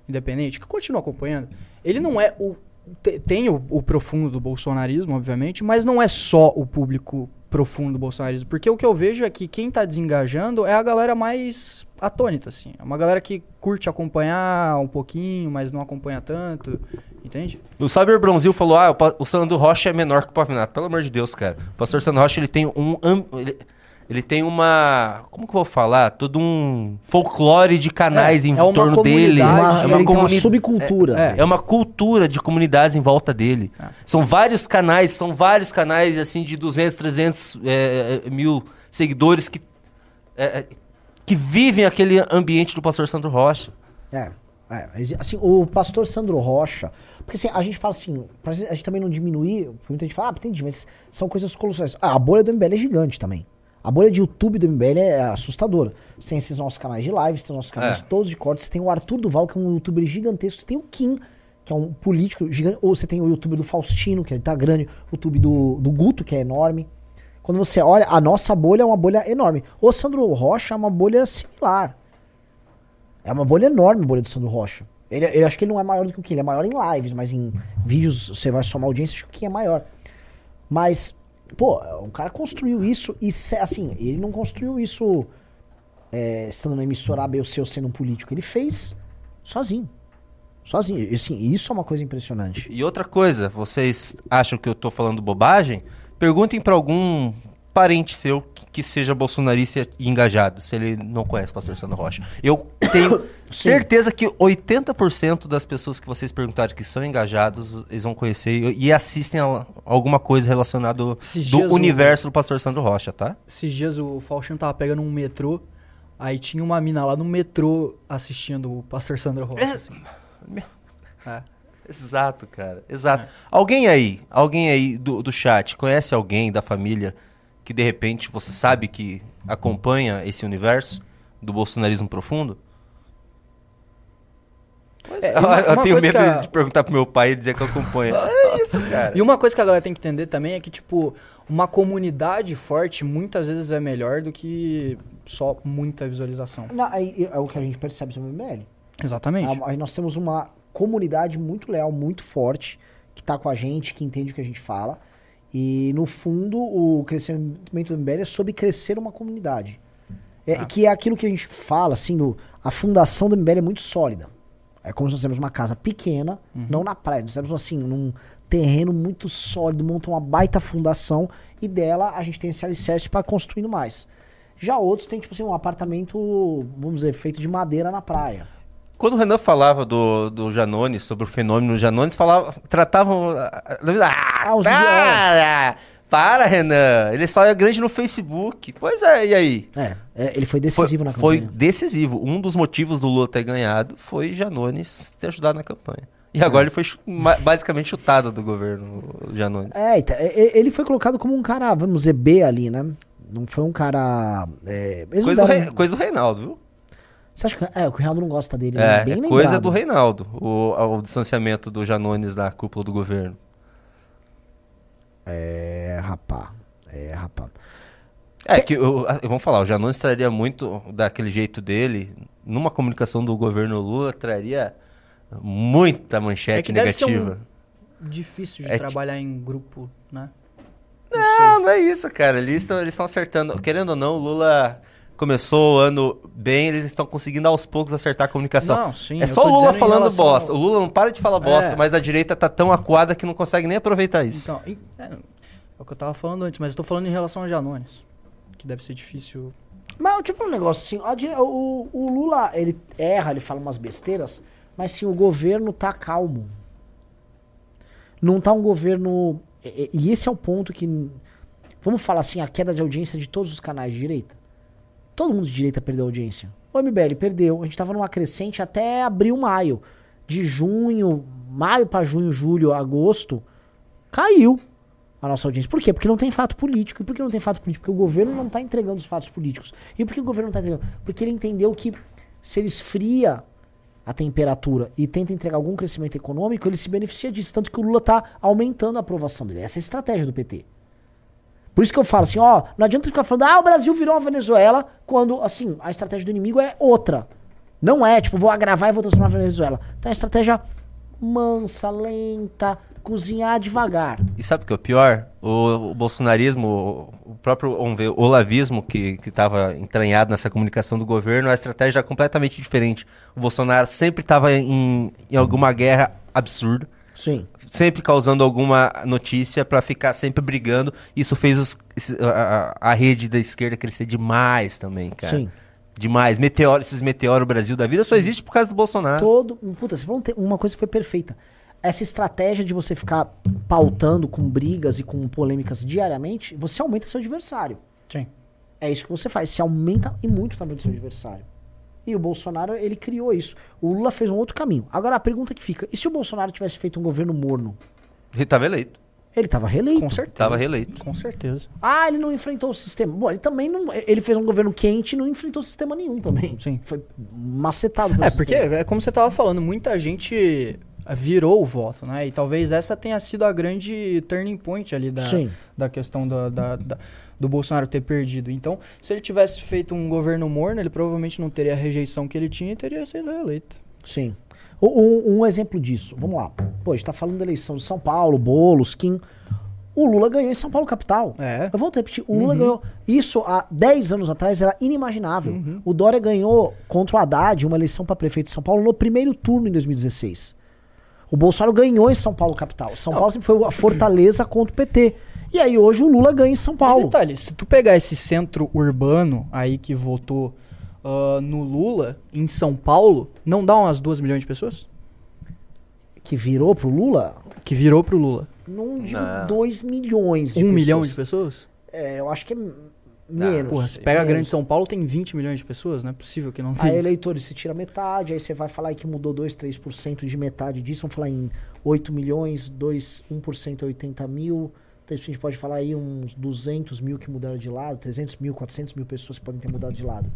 independente, que continua acompanhando, ele não é o. te- Tem o, o profundo do bolsonarismo, obviamente, mas não é só o público profundo do bolsonarismo. Porque o que eu vejo é que quem tá desengajando é a galera mais atônita, assim. É uma galera que curte acompanhar um pouquinho, mas não acompanha tanto. Entende? O Saber Bronzil falou: ah, o, o Sandro Rocha é menor que o Pavinato. Pelo amor de Deus, cara. O pastor Sandro Rocha ele tem um. ele, ele tem uma. Como que eu vou falar? Todo um folclore de canais É, em é uma torno dele. Uma, é ele tem uma comuni- subcultura. é, É uma cultura de comunidades em volta dele. Ah. São vários canais, são vários canais assim de 200, 300 é, é, mil seguidores que, é, que vivem aquele ambiente do pastor Sandro Rocha. É, é, assim, o pastor Sandro Rocha, porque assim, a gente fala assim, a gente também não diminuir, muita gente fala, ah, entendi, mas são coisas colossais. Ah, a bolha do MBL é gigante também. A bolha de YouTube do MBL é assustadora. Você tem esses nossos canais de lives, tem os nossos canais É. todos de cortes, você tem o Arthur Duval, que é um youtuber gigantesco, você tem o Kim, que é um político gigante, ou você tem o youtuber do Faustino, que tá grande, o YouTube do, do Guto, que é enorme. Quando você olha, a nossa bolha é uma bolha enorme. O Sandro Rocha é uma bolha similar. É uma bolha enorme a bolha do Sandro Rocha. Ele, ele acho que ele não é maior do que o Kim, ele é maior em lives, mas em vídeos você vai somar audiência, acho que o Kim é maior. Mas, pô, o cara construiu isso e, assim, ele não construiu isso é, estando na emissora A, B ou C ou sendo um político. Ele fez sozinho. Sozinho. E, assim, isso é uma coisa impressionante. E outra coisa, vocês acham que eu tô falando bobagem? Perguntem pra algum parente seu que, seja bolsonarista e engajado, se ele não conhece o pastor Sandro Rocha. Eu [COUGHS] tenho certeza que 80% das pessoas que vocês perguntarem que são engajados, eles vão conhecer e, assistem a alguma coisa relacionada do universo do pastor Sandro Rocha, tá? Esses dias o Faustino tava pegando um metrô, Aí tinha uma mina lá no metrô assistindo o Pastor Sandro Rosa. É, assim. É. Exato, cara. Exato. Alguém aí, alguém aí do, do chat, conhece alguém da família que de repente você sabe que acompanha esse universo do bolsonarismo profundo? Pois É, é, uma- eu, uma tenho medo que a- de perguntar pro meu pai e dizer que eu acompanho. [LAUGHS] é isso, cara. E uma coisa que a galera tem que entender também é que, tipo, uma comunidade forte muitas vezes é melhor do que só muita visualização. Não, aí é o que a gente percebe sobre o MBL. Exatamente. Aí nós temos uma comunidade muito leal, muito forte, que tá com a gente, que entende o que a gente fala. E no fundo, o crescimento do MBL é sobre crescer uma comunidade. É, Que é aquilo que a gente fala, assim, do, a fundação do MBL é muito sólida. É como se nós temos uma casa pequena, não na praia, nós temos assim, num terreno muito sólido, monta uma baita fundação e dela a gente tem esse alicerce para construindo mais. Já outros têm, tipo assim, um apartamento, vamos dizer, feito de madeira na praia. Quando o Renan falava do, do Janones, sobre o fenômeno Janones, falava, tratavam. ah, Ah, os para! Para, Renan! Ele só é grande no Facebook. Pois é, e aí? É, é, ele foi Foi, decisivo na foi campanha. decisivo. Um dos motivos do Lula ter ganhado foi Janones ter ajudado na campanha. E agora ele foi basicamente chutado do governo, o Janones. É, então, é, é, ele foi colocado como um cara, vamos dizer, B ali, né? Não foi um cara. É, Coisa, do deram- Rei- coisa do Reinaldo, viu? Você acha que. É, o Reinaldo não gosta dele, É, bem é lembrado. coisa do Reinaldo, o, o distanciamento do Janones da cúpula do governo. É, rapá. É, rapá. É que, eu- vamos falar, o Janones traria muito daquele jeito dele, numa comunicação do governo Lula, traria muita manchete É que ser um- negativa. Difícil de É trabalhar em grupo, né? Não, não é isso, cara. Eles estão acertando. Querendo ou não, o Lula começou o ano bem, eles estão conseguindo aos poucos acertar a comunicação. Não, sim. é só o Lula falando relação bosta. O Lula não para de falar bosta, É. mas a direita tá tão acuada que não consegue nem aproveitar isso. Então, é, é o que eu tava falando antes, mas eu tô falando em relação a Janones. Que deve ser difícil. Mas eu falar um negócio assim. a o, o Lula, ele erra, ele fala umas besteiras, mas sim, o governo tá calmo. Não tá um governo. E, e esse é o ponto que. Vamos falar assim, a queda de audiência de todos os canais de direita. Todo mundo de direita perdeu audiência. O MBL perdeu. A gente tava numa crescente até abril, maio. De junho, maio pra junho, julho, agosto, caiu a nossa audiência. Por quê? Porque não tem fato político. E por que não tem fato político? Porque o governo não está entregando os fatos políticos. E por que o governo não está entregando? Porque ele entendeu que se ele esfria a temperatura e tenta entregar algum crescimento econômico, ele se beneficia disso. Tanto que o Lula está aumentando a aprovação dele. Essa é a estratégia do PT. Por isso que eu falo assim, ó, não adianta ficar falando, ah, o Brasil virou uma Venezuela, quando, assim, a estratégia do inimigo é outra. Não é, tipo, vou agravar e vou transformar a Venezuela. Então é uma estratégia mansa, lenta, cozinhar devagar. E sabe o que é o pior? O, o bolsonarismo, o próprio vamos ver, olavismo que estava entranhado nessa comunicação do governo, a estratégia era completamente diferente. O Bolsonaro sempre estava em, em alguma guerra absurda, Sim. Sempre causando alguma notícia para ficar sempre brigando. Isso fez os- a, a- rede da esquerda crescer demais também, cara. Sim. Demais. Meteoro, esses meteoro Brasil da vida só existe por causa do Bolsonaro. Todo. Puta, você falou um te- uma coisa que foi perfeita. Essa estratégia de você ficar pautando com brigas e com polêmicas diariamente, você aumenta seu adversário. Sim. É isso que você faz. Você aumenta e muito o tamanho do seu adversário. E o Bolsonaro, ele criou isso. O Lula fez um outro caminho. Agora a pergunta que fica: e se o Bolsonaro tivesse feito um governo morno? Ele estava eleito. Ele estava reeleito. Com certeza. Tava reeleito. Com certeza. Ah, ele não enfrentou o sistema. Bom, ele também não. Ele fez um governo quente e não enfrentou sistema nenhum também. Sim. Foi macetado pelo É, porque sistema. é como você tava falando, muita gente virou o voto, né? E talvez essa tenha sido a grande turning point ali da, Sim. da questão da, da- da- do Bolsonaro ter perdido. Então, se ele tivesse feito um governo morno, ele provavelmente não teria a rejeição que ele tinha e teria sido reeleito. Sim. Um, um exemplo disso, vamos lá. Pô, a gente tá falando da eleição de São Paulo, Boulos, Kim. O Lula ganhou em São Paulo, capital. É. Eu volto a repetir, o Lula ganhou. Isso há 10 anos atrás era inimaginável. O Dória ganhou contra o Haddad uma eleição para prefeito de São Paulo no primeiro turno em 2016. O Bolsonaro ganhou em São Paulo, capital. São Paulo sempre foi a fortaleza contra o PT. E aí hoje o Lula ganha em São E Paulo. detalhe, se tu pegar esse centro urbano aí que votou ah, no Lula, em São Paulo, não dá umas 2 milhões de pessoas? Que virou pro Lula, Que virou pro Lula. não digo Não. 2 milhões de um pessoas. milhão de pessoas? É, eu acho que é. Menos. Porra, se pega a menos. Grande São Paulo, tem 20 milhões de pessoas, não é possível que não tenha. Aí eleitores, você tira metade, aí você vai falar que mudou 2, 3% de metade disso, vamos falar em 8 milhões, 2, 1% é 80 mil, então a gente pode falar aí uns 200 mil que mudaram de lado, 300 mil, 400 mil pessoas que podem ter mudado de lado,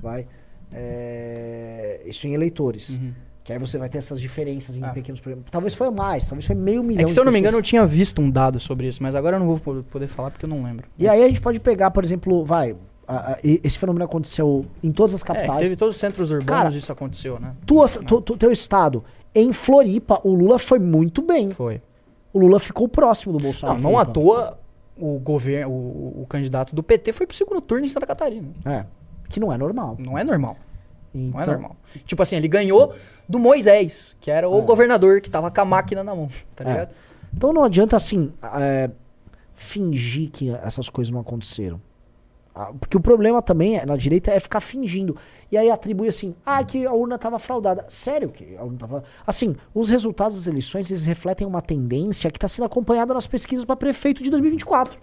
vai? É, isso em eleitores. Uhum. Que aí você vai ter essas diferenças em Ah. pequenos programas. Talvez foi mais, talvez foi meio milhão É que se eu não me engano, eu tinha visto um dado sobre isso, mas agora eu não vou po- poder falar porque eu não lembro. E aí a gente pode pegar, por exemplo, vai, a- a- esse fenômeno aconteceu em todas as É, capitais. teve todos os centros urbanos Cara, isso aconteceu, né? Tua, tu- tu- teu estado, em Floripa, o Lula foi muito bem. Foi. O Lula ficou próximo do Não, Bolsonaro. não à Floripa. toa o governo, o, o candidato do PT foi pro segundo turno em Santa Catarina. É, que não é normal. Não é normal. Não é Então, normal. Tipo assim, ele ganhou do Moisés, que era o governador que tava com a máquina na mão, [LAUGHS] tá É. ligado? Então não adianta, assim, é, fingir que essas coisas não aconteceram. Ah, Porque o problema também é, na direita é ficar fingindo. E aí atribui assim, ah, que a urna estava fraudada. Sério que a urna estava fraudada? Assim, os resultados das eleições, eles refletem uma tendência que está sendo acompanhada nas pesquisas para prefeito de 2024.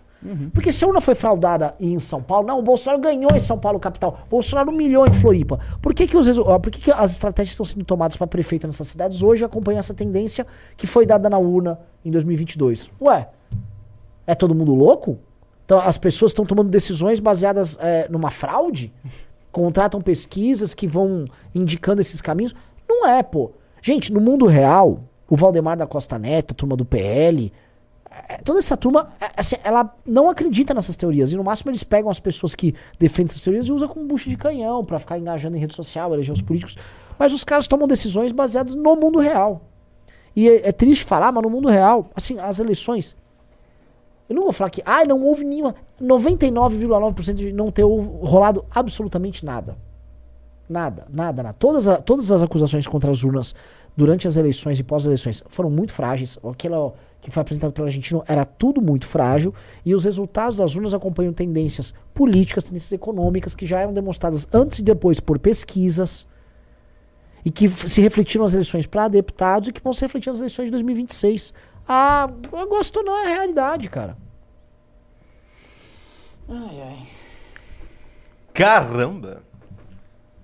Porque se a urna foi fraudada em São Paulo, não, o Bolsonaro ganhou em São Paulo, capital. Bolsonaro humilhou em Floripa. Por que, que, os por que, que as estratégias estão sendo tomadas para prefeito nessas cidades hoje acompanham essa tendência que foi dada na urna em 2022? Ué, é todo mundo louco? Então as pessoas estão tomando decisões baseadas é, numa fraude? Contratam pesquisas que vão indicando esses caminhos? Não é, pô. Gente, no mundo real, o Valdemar da Costa Neto, a turma do PL, é, toda essa turma, é, assim, ela não acredita nessas teorias. E no máximo eles pegam as pessoas que defendem essas teorias e usam como bucha de canhão pra ficar engajando em rede social, eleger os políticos. Mas os caras tomam decisões baseadas no mundo real. E é, é triste falar, mas no mundo real, assim, as eleições. Eu não vou falar que, ah, não houve nenhuma. 99,9% de não ter rolado absolutamente nada. Nada, nada, nada. Todas, a- todas as acusações contra as urnas durante as eleições e pós-eleições foram muito frágeis. Aquilo que foi apresentado pelo argentino era tudo muito frágil. E os resultados das urnas acompanham tendências políticas, tendências econômicas que já eram demonstradas antes e depois por pesquisas. E que se refletiram nas eleições para deputados e que vão se refletir nas eleições de 2026. Ah, eu gosto não, é a realidade, cara. Ai, ai. Caramba!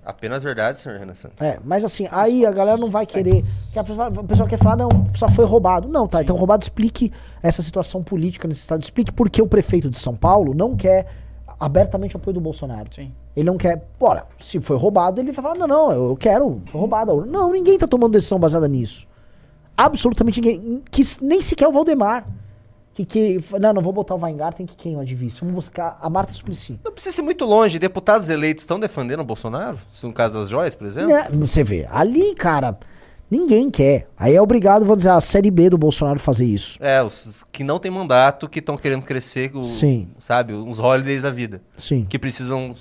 Apenas verdade, senhor Renan Santos. É, mas assim, aí a galera não vai querer. que a pessoa- O pessoal quer falar, não, só foi roubado. Não, tá. Então, roubado, explique essa situação política nesse estado. Explique por que o prefeito de São Paulo não quer abertamente o apoio do Bolsonaro. Sim. Ele não quer. Bora, se foi roubado, ele vai falar: não, não, eu quero, foi roubado. Não, ninguém tá tomando decisão baseada nisso. Absolutamente ninguém. Que, nem sequer o Valdemar. Que, que. Não, não vou botar o Weingarten que queima de vice. Vamos buscar a Marta Suplicy. Não precisa ir muito longe. Deputados eleitos estão defendendo o Bolsonaro? Se no caso das joias, por exemplo? Né, Você vê, ali, cara, ninguém quer. Aí é obrigado, vou dizer, a série B do Bolsonaro fazer isso. É, os que não têm mandato, que estão querendo crescer, o, Sim. sabe, uns holidays da vida. Sim. Que precisam,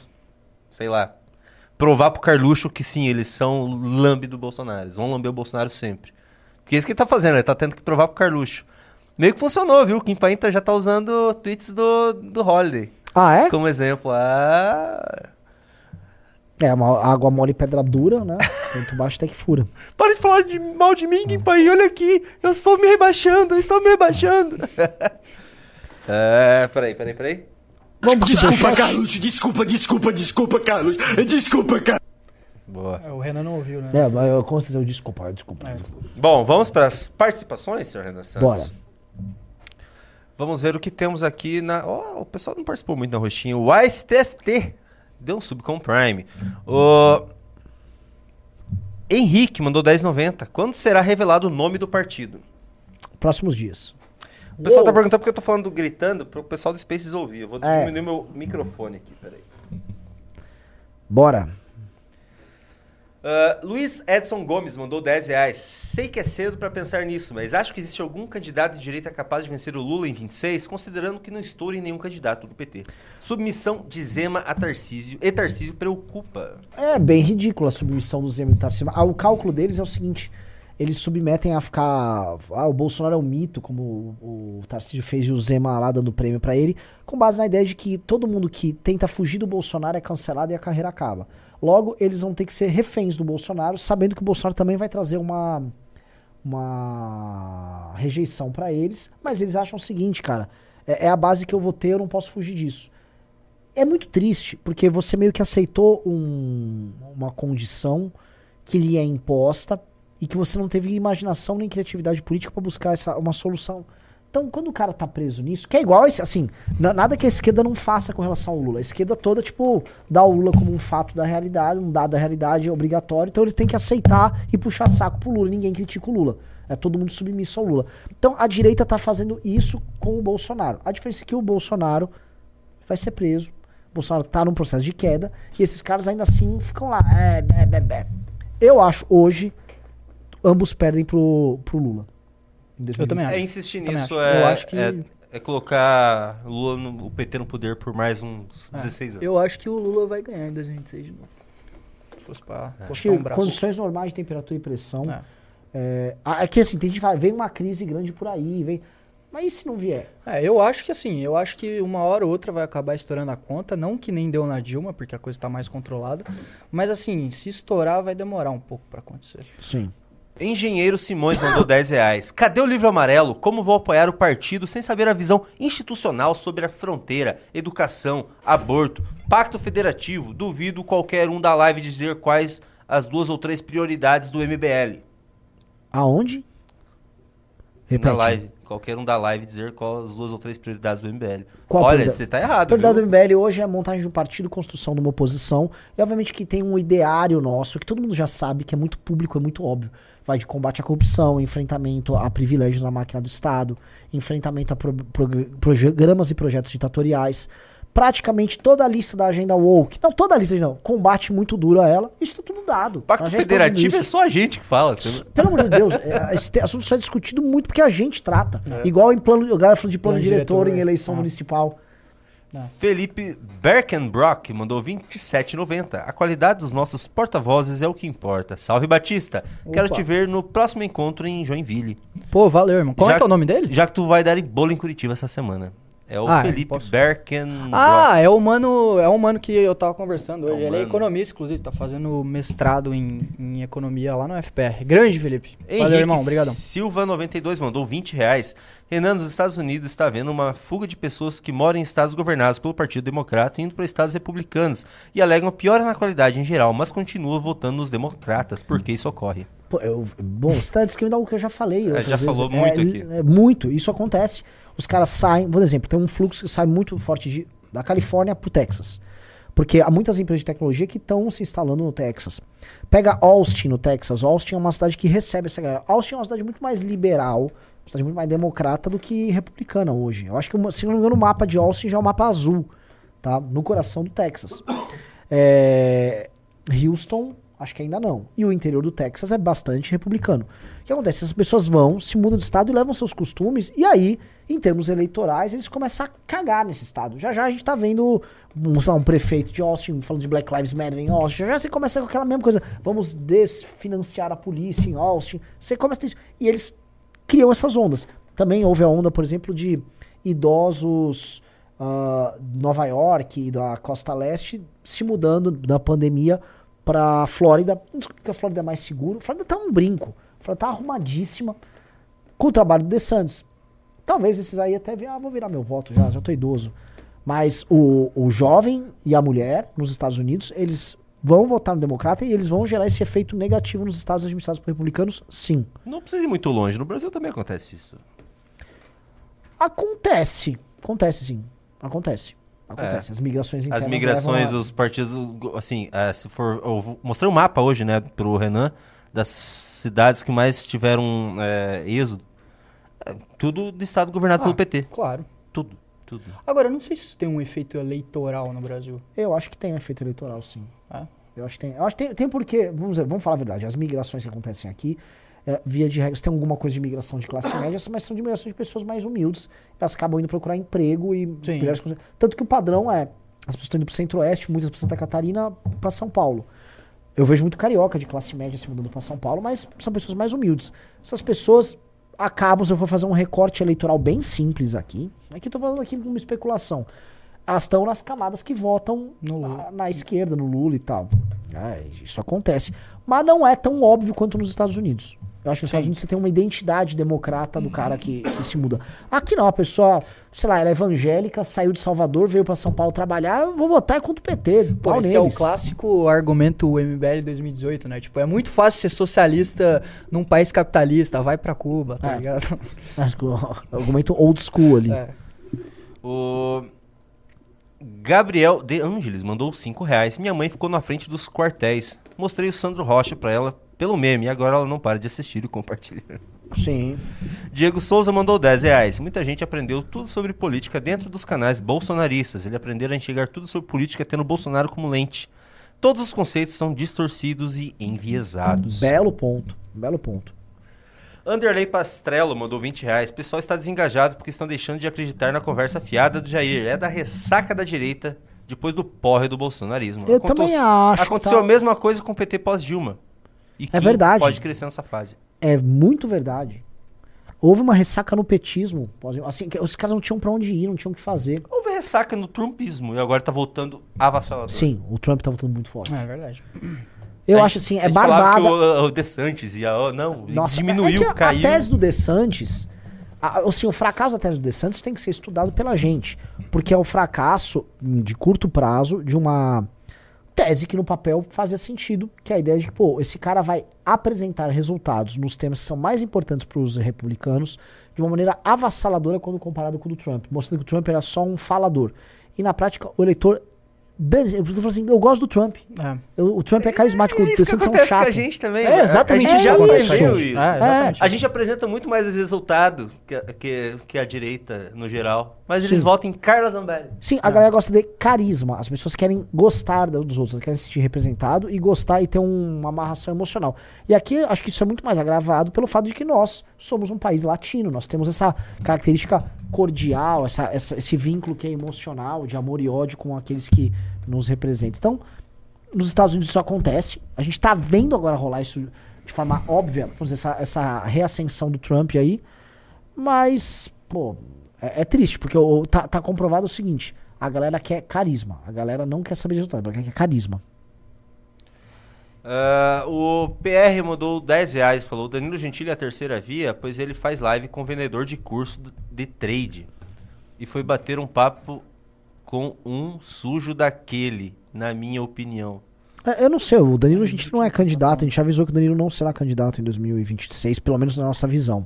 sei lá, provar pro Carluxo que sim, eles são lambe do Bolsonaro. Eles vão lamber o Bolsonaro sempre. Porque é isso que ele tá fazendo, ele tá tendo que provar pro Carluxo. Meio que funcionou, viu? O Kim Paim tá- já tá usando tweets do, do Holiday Ah, é? como exemplo. Ah, É, uma água mole e pedra dura, né? Quanto baixo até que fura. para de falar de, mal de mim, Kim Paim. Olha aqui, eu estou me rebaixando, eu estou me rebaixando. [LAUGHS] é, peraí, peraí, peraí. Vamos Desculpa? Carlos. Desculpa, desculpa, desculpa, Carlos. Desculpa, Carlos. Boa. É, O Renan não ouviu, né? É, mas eu com certeza, eu desculpa, desculpa. desculpa. Bom, vamos para as participações, senhor Renan Santos? Bora. Vamos ver o que temos aqui na. Ó, o pessoal não participou muito na roxinha. O ISTFT deu um sub com Prime. O Henrique mandou 10,90. Quando será revelado o nome do partido? Próximos dias. O pessoal Uou. tá perguntando porque eu tô falando gritando para o pessoal do Spaces ouvir. Eu vou É. diminuir meu microfone aqui, peraí. Bora. Ah, Luiz Edson Gomes mandou 10 reais. Sei que é cedo para pensar nisso, mas acho que existe algum candidato de direita capaz de vencer o Lula em 26, considerando que não estoure nenhum candidato do PT. Submissão de Zema a Tarcísio e Tarcísio preocupa. É bem ridícula a submissão do Zema e do Tarcísio. Ah, o cálculo deles é o seguinte: eles submetem a ficar. Ah, o Bolsonaro é um mito, como o, o Tarcísio fez e o Zema lá dando prêmio pra ele, com base na ideia de que todo mundo que tenta fugir do Bolsonaro é cancelado e a carreira acaba. Logo, eles vão ter que ser reféns do Bolsonaro, sabendo que o Bolsonaro também vai trazer uma. Uma rejeição pra eles, mas eles acham o seguinte, cara: é, é a base que eu vou ter, eu não posso fugir disso. é muito triste, porque você meio que aceitou um- uma condição que lhe é imposta e que você não teve imaginação nem criatividade política pra buscar essa, uma solução. Então, quando o cara tá preso nisso, que é igual assim, na- nada que a esquerda não faça com relação ao Lula. A esquerda toda, tipo, dá o Lula como um fato da realidade, um dado da realidade obrigatório, então eles têm que aceitar e puxar saco pro Lula. Ninguém critica o Lula. É todo mundo submisso ao Lula. Então, a direita tá fazendo isso com o Bolsonaro. A diferença é que o Bolsonaro vai ser preso. O Bolsonaro tá num processo de queda e esses caras ainda assim ficam lá. É, bé, bé. Eu acho hoje ambos perdem pro, pro Lula. Em 2026. Eu também É acho. insistir Também nisso, acho. é, Eu acho que- é, é colocar Lula no, o PT no poder por mais uns 16 anos. Eu acho que o Lula vai ganhar em 2026 de novo. Se fosse pra Acho postar um que braço. condições normais de temperatura e pressão. É. É, é que assim, tem gente que fala, vem uma crise grande por aí, vem. Mas e se não vier? É, eu acho que assim, eu acho que uma hora ou outra vai acabar estourando a conta, não que nem deu na Dilma, porque a coisa tá mais controlada, mas assim, se estourar vai demorar um pouco pra acontecer. Sim. Engenheiro Simões mandou [LAUGHS] 10 reais. Cadê o livro amarelo? Como vou apoiar o partido sem saber a visão institucional sobre a fronteira, educação, aborto, pacto federativo? Duvido qualquer um da live dizer quais as duas ou três prioridades do MBL. Aonde? Repete. Na live. Qualquer um da live dizer quais as duas ou três prioridades do MBL. Qual a Olha, prioridade? você tá A errado. prioridade do viu? MBL hoje é a montagem de um partido, construção de uma oposição. E obviamente que tem um ideário nosso, que todo mundo já sabe, que é muito público, é muito óbvio. Vai de combate à corrupção, enfrentamento a privilégios na máquina do Estado, enfrentamento a pro- prog- programas e projetos ditatoriais. Praticamente toda a lista da agenda woke, não toda a lista, não, combate muito duro a ela, isso tá tudo dado. Pacto vendo federativo é só a gente que fala. S- Pelo amor de Deus, é, esse assunto só é discutido muito porque a gente trata. Igual em plano, o galera falando de plano, Plano diretor, diretor, em eleição ah. municipal. Felipe Berkenbrock mandou 27,90. A qualidade dos nossos porta-vozes é o que importa. Salve Batista. Quero Opa. te ver no próximo encontro em Joinville. Pô, valeu, irmão. Qual Já- é que é o nome dele? Já que tu vai dar bolo em Curitiba essa semana. É o Ah, Felipe posso- Berkenbrock. Ah, é o mano, é o mano que eu tava conversando hoje. É Ele é economista, inclusive, tá fazendo mestrado em, em economia lá no FPR. Grande, Felipe. Henrique Valeu, irmão. Obrigadão. Silva 92 mandou 20 reais. Renan, nos Estados Unidos está havendo uma fuga de pessoas que moram em estados governados pelo Partido Democrata indo para estados republicanos e alegam piora na qualidade em geral, mas continuam votando nos democratas. Por que isso ocorre? Pô, eu- bom, você tá descrevendo algo que eu já falei. outras já vezes. falou muito é, aqui. É, muito, isso acontece. Os caras saem, por exemplo, tem um fluxo que sai muito forte de, da Califórnia pro Texas. Porque há muitas empresas de tecnologia que estão se instalando no Texas. Pega Austin no Texas. Austin é uma cidade que recebe essa galera. Austin é uma cidade muito mais liberal, uma cidade muito mais democrata do que republicana hoje. Eu acho que, se não me engano, o mapa de Austin já é o mapa azul, tá? No coração do Texas. É, Houston, acho que ainda não. E o interior do Texas é bastante republicano. Que acontece? As pessoas vão, se mudam de estado e levam seus costumes, e aí, em termos eleitorais, eles começam a cagar nesse estado. Já já a gente tá vendo um, prefeito de Austin falando de Black Lives Matter em Austin. Já já você começa com aquela mesma coisa. Vamos desfinanciar a polícia em Austin. Você começa a ter. E eles criam essas ondas. Também houve a onda, por exemplo, de idosos ah, Nova York e da costa leste se mudando da pandemia pra Flórida. Não que a Flórida é mais seguro. A Flórida tá um brinco. Flórida tá arrumadíssima com o trabalho do DeSantis. Talvez esses aí até venham, ah, vou virar meu voto já, já tô idoso. Mas o, o jovem e a mulher nos Estados Unidos, eles vão votar no democrata e eles vão gerar esse efeito negativo nos estados administrados por republicanos, sim. Não precisa ir muito longe. No Brasil também acontece isso. Acontece. Acontece, sim. Acontece. Acontece. As migrações internas. É. As migrações, a- os partidos, assim, eh, se for. Eu mostrei um mapa hoje, né, pro Renan, das cidades que mais tiveram eh, êxodo. É, tudo do estado governado Ah. pelo PT. Claro. Tudo, tudo. Agora, eu não sei se isso tem um efeito eleitoral no Brasil. Eu acho que tem um efeito eleitoral, sim. É? Eu acho que tem. Eu acho que tem, tem porque, vamos, dizer, vamos falar a verdade, as migrações que acontecem aqui, é, via de regras, tem alguma coisa de migração de classe média, mas são de migração de pessoas mais humildes. Elas acabam indo procurar emprego e Sim. melhores condições. Tanto que o padrão é, as pessoas estão indo pro centro-oeste, muitas para Santa Catarina, para São Paulo. Eu vejo muito carioca de classe média se mudando para São Paulo, mas são pessoas mais humildes. Essas pessoas acabam, se eu for fazer um recorte eleitoral bem simples aqui, aqui tô falando aqui com uma especulação. Elas estão nas camadas que votam na, na esquerda, no Lula e tal. É, isso acontece. Mas não é tão óbvio quanto nos Estados Unidos. Eu acho que nos Estados Unidos você tem uma identidade democrata do cara que, que se muda. Aqui não, a pessoa, sei lá, ela é evangélica, saiu de Salvador, veio pra São Paulo trabalhar, vou votar contra o PT. Pô, esse é o neles. clássico argumento MBL 2018, né? Tipo, é muito fácil ser socialista num país capitalista, vai pra Cuba, tá É. ligado? [LAUGHS] Acho que o argumento old school ali. É. O Gabriel De Angelis mandou 5 reais. Minha mãe ficou na frente dos quartéis. Mostrei o Sandro Rocha pra ela pelo meme e agora ela não para de assistir e compartilhar. Sim. Diego Souza mandou 10 reais. Muita gente aprendeu tudo sobre política dentro dos canais bolsonaristas. Ele aprendeu a enxergar tudo sobre política tendo Bolsonaro como lente. Todos os conceitos são distorcidos e enviesados. Belo ponto. Belo ponto. Anderley Pastrello mandou 20 reais. Pessoal está desengajado porque estão deixando de acreditar na conversa fiada do Jair. É da ressaca da direita depois do porre do bolsonarismo. Eu também acho, Aconteceu tá? a mesma coisa com o PT pós-Dilma. E É quem verdade. pode crescer nessa fase. É muito verdade. Houve uma ressaca no petismo. Assim, que os caras não tinham pra onde ir, não tinham o que fazer. Houve ressaca no trumpismo e agora tá voltando avassalador. Sim, o Trump tá voltando muito forte. É verdade. Eu A acho assim, é barbada. que o, o DeSantis ia, oh, não, Nossa, diminuiu, é que caiu. A tese do DeSantis, a- assim, o fracasso da tese do DeSantis tem que ser estudado pela gente, porque é o fracasso hum, de curto prazo de uma tese que no papel fazia sentido, que é a ideia de que, pô, esse cara vai apresentar resultados nos temas que são mais importantes para os republicanos de uma maneira avassaladora quando comparado com o do Trump, mostrando que o Trump era só um falador. E na prática, o eleitor. Dane-se, Eu falo assim, eu gosto do Trump. É. Eu- o Trump é carismático, É isso que é um acontece com a gente também. É, exatamente a gente isso já que aprendeu acontece. isso. É, exatamente. A gente apresenta muito mais resultado que, a- que, que a direita no geral. Mas eles Sim. votam em Carla Zambelli. Sim, a galera gosta de carisma. As pessoas querem gostar dos outros, querem se sentir representado e gostar e ter um- uma amarração emocional. E aqui acho que isso é muito mais agravado pelo fato de que nós somos um país latino. Nós temos essa característica cordial, essa- essa- esse vínculo que é emocional, de amor e ódio com aqueles que nos representam. Então, nos Estados Unidos isso acontece. A gente tá vendo agora rolar isso de forma óbvia, vamos dizer, essa, essa reascensão do Trump aí. Mas, pô, é, é triste, porque o- tá, tá comprovado o seguinte: a galera quer carisma. A galera não quer saber de resultado, ela quer carisma. Ah, o PR mandou 10 reais. Falou: Danilo Gentili é a terceira via, pois ele faz live com vendedor de curso de trade. E foi bater um papo com um sujo daquele, na minha opinião. É, Eu não sei, o Danilo Gentili não é candidato, a gente avisou que o Danilo não será candidato em 2026, pelo menos na nossa visão.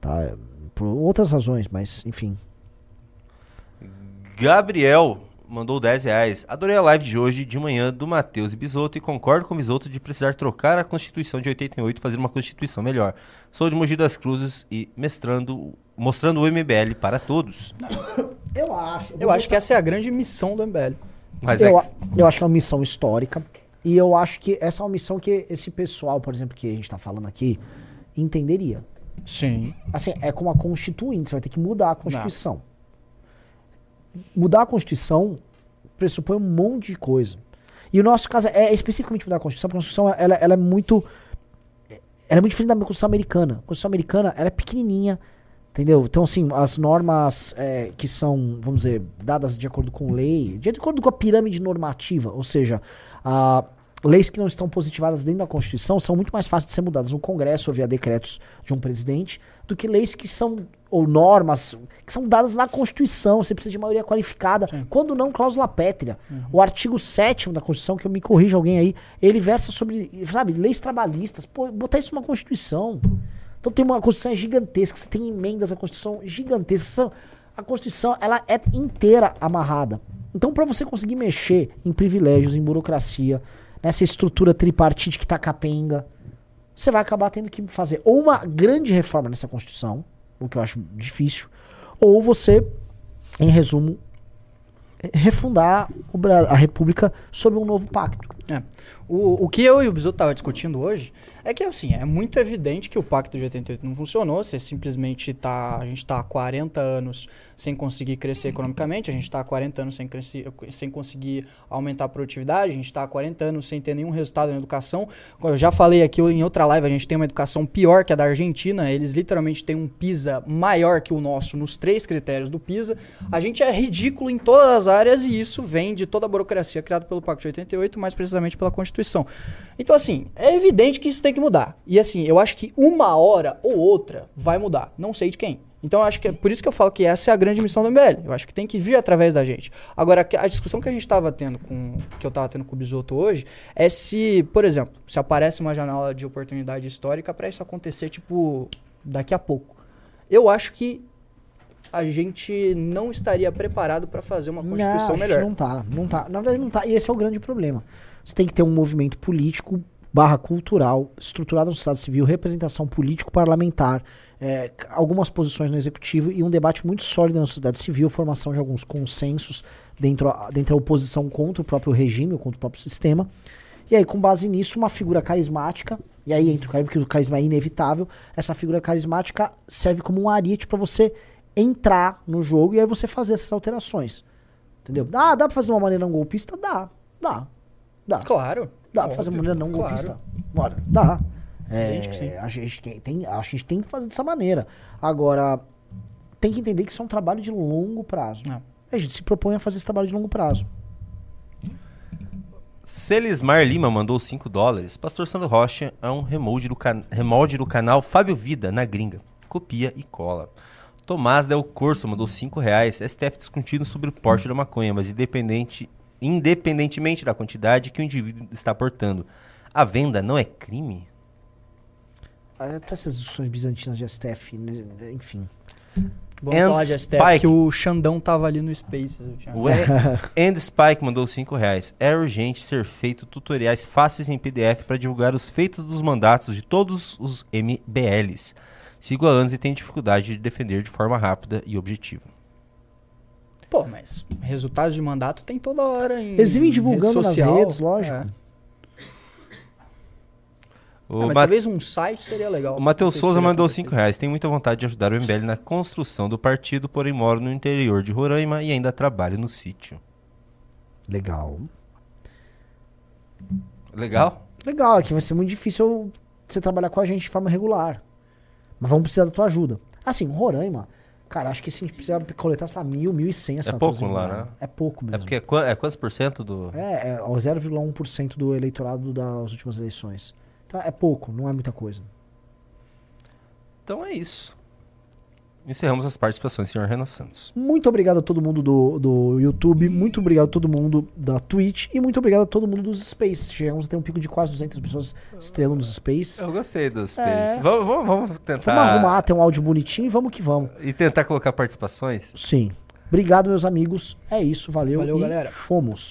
Tá? Por outras razões, mas enfim. Gabriel mandou 10 reais. Adorei a live de hoje, de manhã, do Matheus e Bisoto, e concordo com o Bisoto de precisar trocar a Constituição de 88 e fazer uma Constituição melhor. Sou de Mogi das Cruzes e mestrando, mostrando o MBL para todos. [COUGHS] Eu acho. Eu acho que essa é a grande missão do MBL. Mas eu, é que- eu acho que é uma missão histórica. E eu acho que essa é uma missão que esse pessoal, por exemplo, que a gente tá falando aqui, entenderia. Sim. Assim, é como a Constituinte, você vai ter que mudar a Constituição. Mudar a Constituição pressupõe um monte de coisa. E o nosso caso é especificamente mudar a Constituição, porque a Constituição ela, ela é muito. Ela é muito diferente da Constituição americana. A Constituição americana ela é pequenininha, entendeu? Então, assim, as normas é, que são, vamos dizer, dadas de acordo com lei, de acordo com a pirâmide normativa, ou seja, a, leis que não estão positivadas dentro da Constituição são muito mais fáceis de ser mudadas no Congresso ou via decretos de um presidente do que leis que são, ou normas, que são dadas na Constituição. Você precisa de maioria qualificada, quando não cláusula pétrea. O artigo 7 da Constituição, que eu me corrija alguém aí, ele versa sobre, sabe, leis trabalhistas. Pô, botar isso numa Constituição. Então tem uma Constituição gigantesca, você tem emendas à Constituição gigantescas. A Constituição, ela é inteira amarrada. Então, para você conseguir mexer em privilégios, em burocracia, nessa estrutura tripartite que tá capenga, você vai acabar tendo que fazer ou uma grande reforma nessa Constituição, o que eu acho difícil, ou você, em resumo, refundar a República sob um novo pacto. É. O, o que eu e o Bisoto tava discutindo hoje é que, assim, é muito evidente que o Pacto de 88 não funcionou. Você simplesmente tá. A gente tá há 40 anos sem conseguir crescer economicamente, a gente tá há 40 anos sem, crescer, sem conseguir aumentar a produtividade, a gente tá há 40 anos sem ter nenhum resultado na educação. Eu já falei aqui em outra live, a gente tem uma educação pior que a da Argentina. Eles literalmente têm um PISA maior que o nosso nos três critérios do PISA. A gente é ridículo em todas as áreas e isso vem de toda a burocracia criada pelo Pacto de 88, mais precisamente pela Constituição. Então, assim, é evidente que isso tem tem que mudar. E assim, eu acho que uma hora ou outra vai mudar. Não sei de quem. Então eu acho que é por isso que eu falo que essa é a grande missão do MBL. Eu acho que tem que vir através da gente. Agora, a discussão que a gente estava tendo com. que eu estava tendo com o Bisoto hoje é se, por exemplo, se aparece uma janela de oportunidade histórica para isso acontecer, tipo, daqui a pouco. Eu acho que a gente não estaria preparado para fazer uma Não, constituição gente melhor. não tá, não tá. Na verdade não tá. E esse é o grande problema. Você tem que ter um movimento político barra cultural, estruturado no Estado Civil, representação político-parlamentar, é, algumas posições no Executivo e um debate muito sólido na sociedade civil, formação de alguns consensos dentro, dentro da oposição contra o próprio regime contra o próprio sistema. E aí, com base nisso, uma figura carismática, e aí entra o carisma, porque o carisma é inevitável, essa figura carismática serve como um ariete para você entrar no jogo e aí você fazer essas alterações. Entendeu? Ah, dá pra fazer de uma maneira não golpista? Dá. Dá. Dá. Claro. Dá pra fazer uma maneira não claro. golpista? Bora. Dá. É, Evidente que sim. a, gente tem, tem- a gente tem que fazer dessa maneira. Agora, tem que entender que isso é um trabalho de longo prazo. É. A gente se propõe a fazer esse trabalho de longo prazo. Celismar Lima mandou 5 dólares. Pastor Sandro Rocha é um remolde do, can... remolde do canal Fábio Vida, na gringa. Copia e cola. Tomás Del Corso mandou 5 reais. STF discutindo sobre o porte da maconha, mas independente... independentemente da quantidade que o indivíduo está portando. A venda não é crime? Até essas discussões bizantinas de STF, né, enfim. Vamos And falar de STF, Spike. que o Xandão tava ali no Spaces. eu tinha- O [LAUGHS] And Spike mandou 5 reais. É urgente ser feito tutoriais fáceis em PDF para divulgar os feitos dos mandatos de todos os MBLs. Sigo há anos e tenho dificuldade de defender de forma rápida e objetiva. Pô, mas resultados de mandato tem toda hora em Eles vivem divulgando rede nas social. redes, lógico. É. O, Ah, mas Ma- talvez um site seria legal. o Matheus Souza mandou tanta 5 coisa. reais. Tenho muita vontade de ajudar o MBL na construção do partido, porém moro no interior de Roraima e ainda trabalho no sítio. Legal. Legal? Legal, é que vai ser muito difícil você trabalhar com a gente de forma regular. Mas vamos precisar da tua ajuda. Assim, Roraima, cara, acho que se a gente precisar coletar, sei lá, mil, mil e cem assinaturas pouco lá, né? É pouco mesmo. É porque é, qua- é quantos por cento do. É, é o 0,1% do eleitorado das últimas eleições. Então é pouco, não é muita coisa. Então é isso. Encerramos as participações, senhor Renan Santos. Muito obrigado a todo mundo do, do YouTube, muito obrigado a todo mundo da Twitch e muito obrigado a todo mundo dos Space. Chegamos a ter um pico de quase 200 pessoas estrelando nos Space. Eu gostei dos É. Space. Vamos, vamos, vamos tentar. Vamos arrumar, ter um áudio bonitinho e vamos que vamos. E tentar colocar participações? Sim. Obrigado, meus amigos. É isso, valeu. Valeu, e galera. Fomos.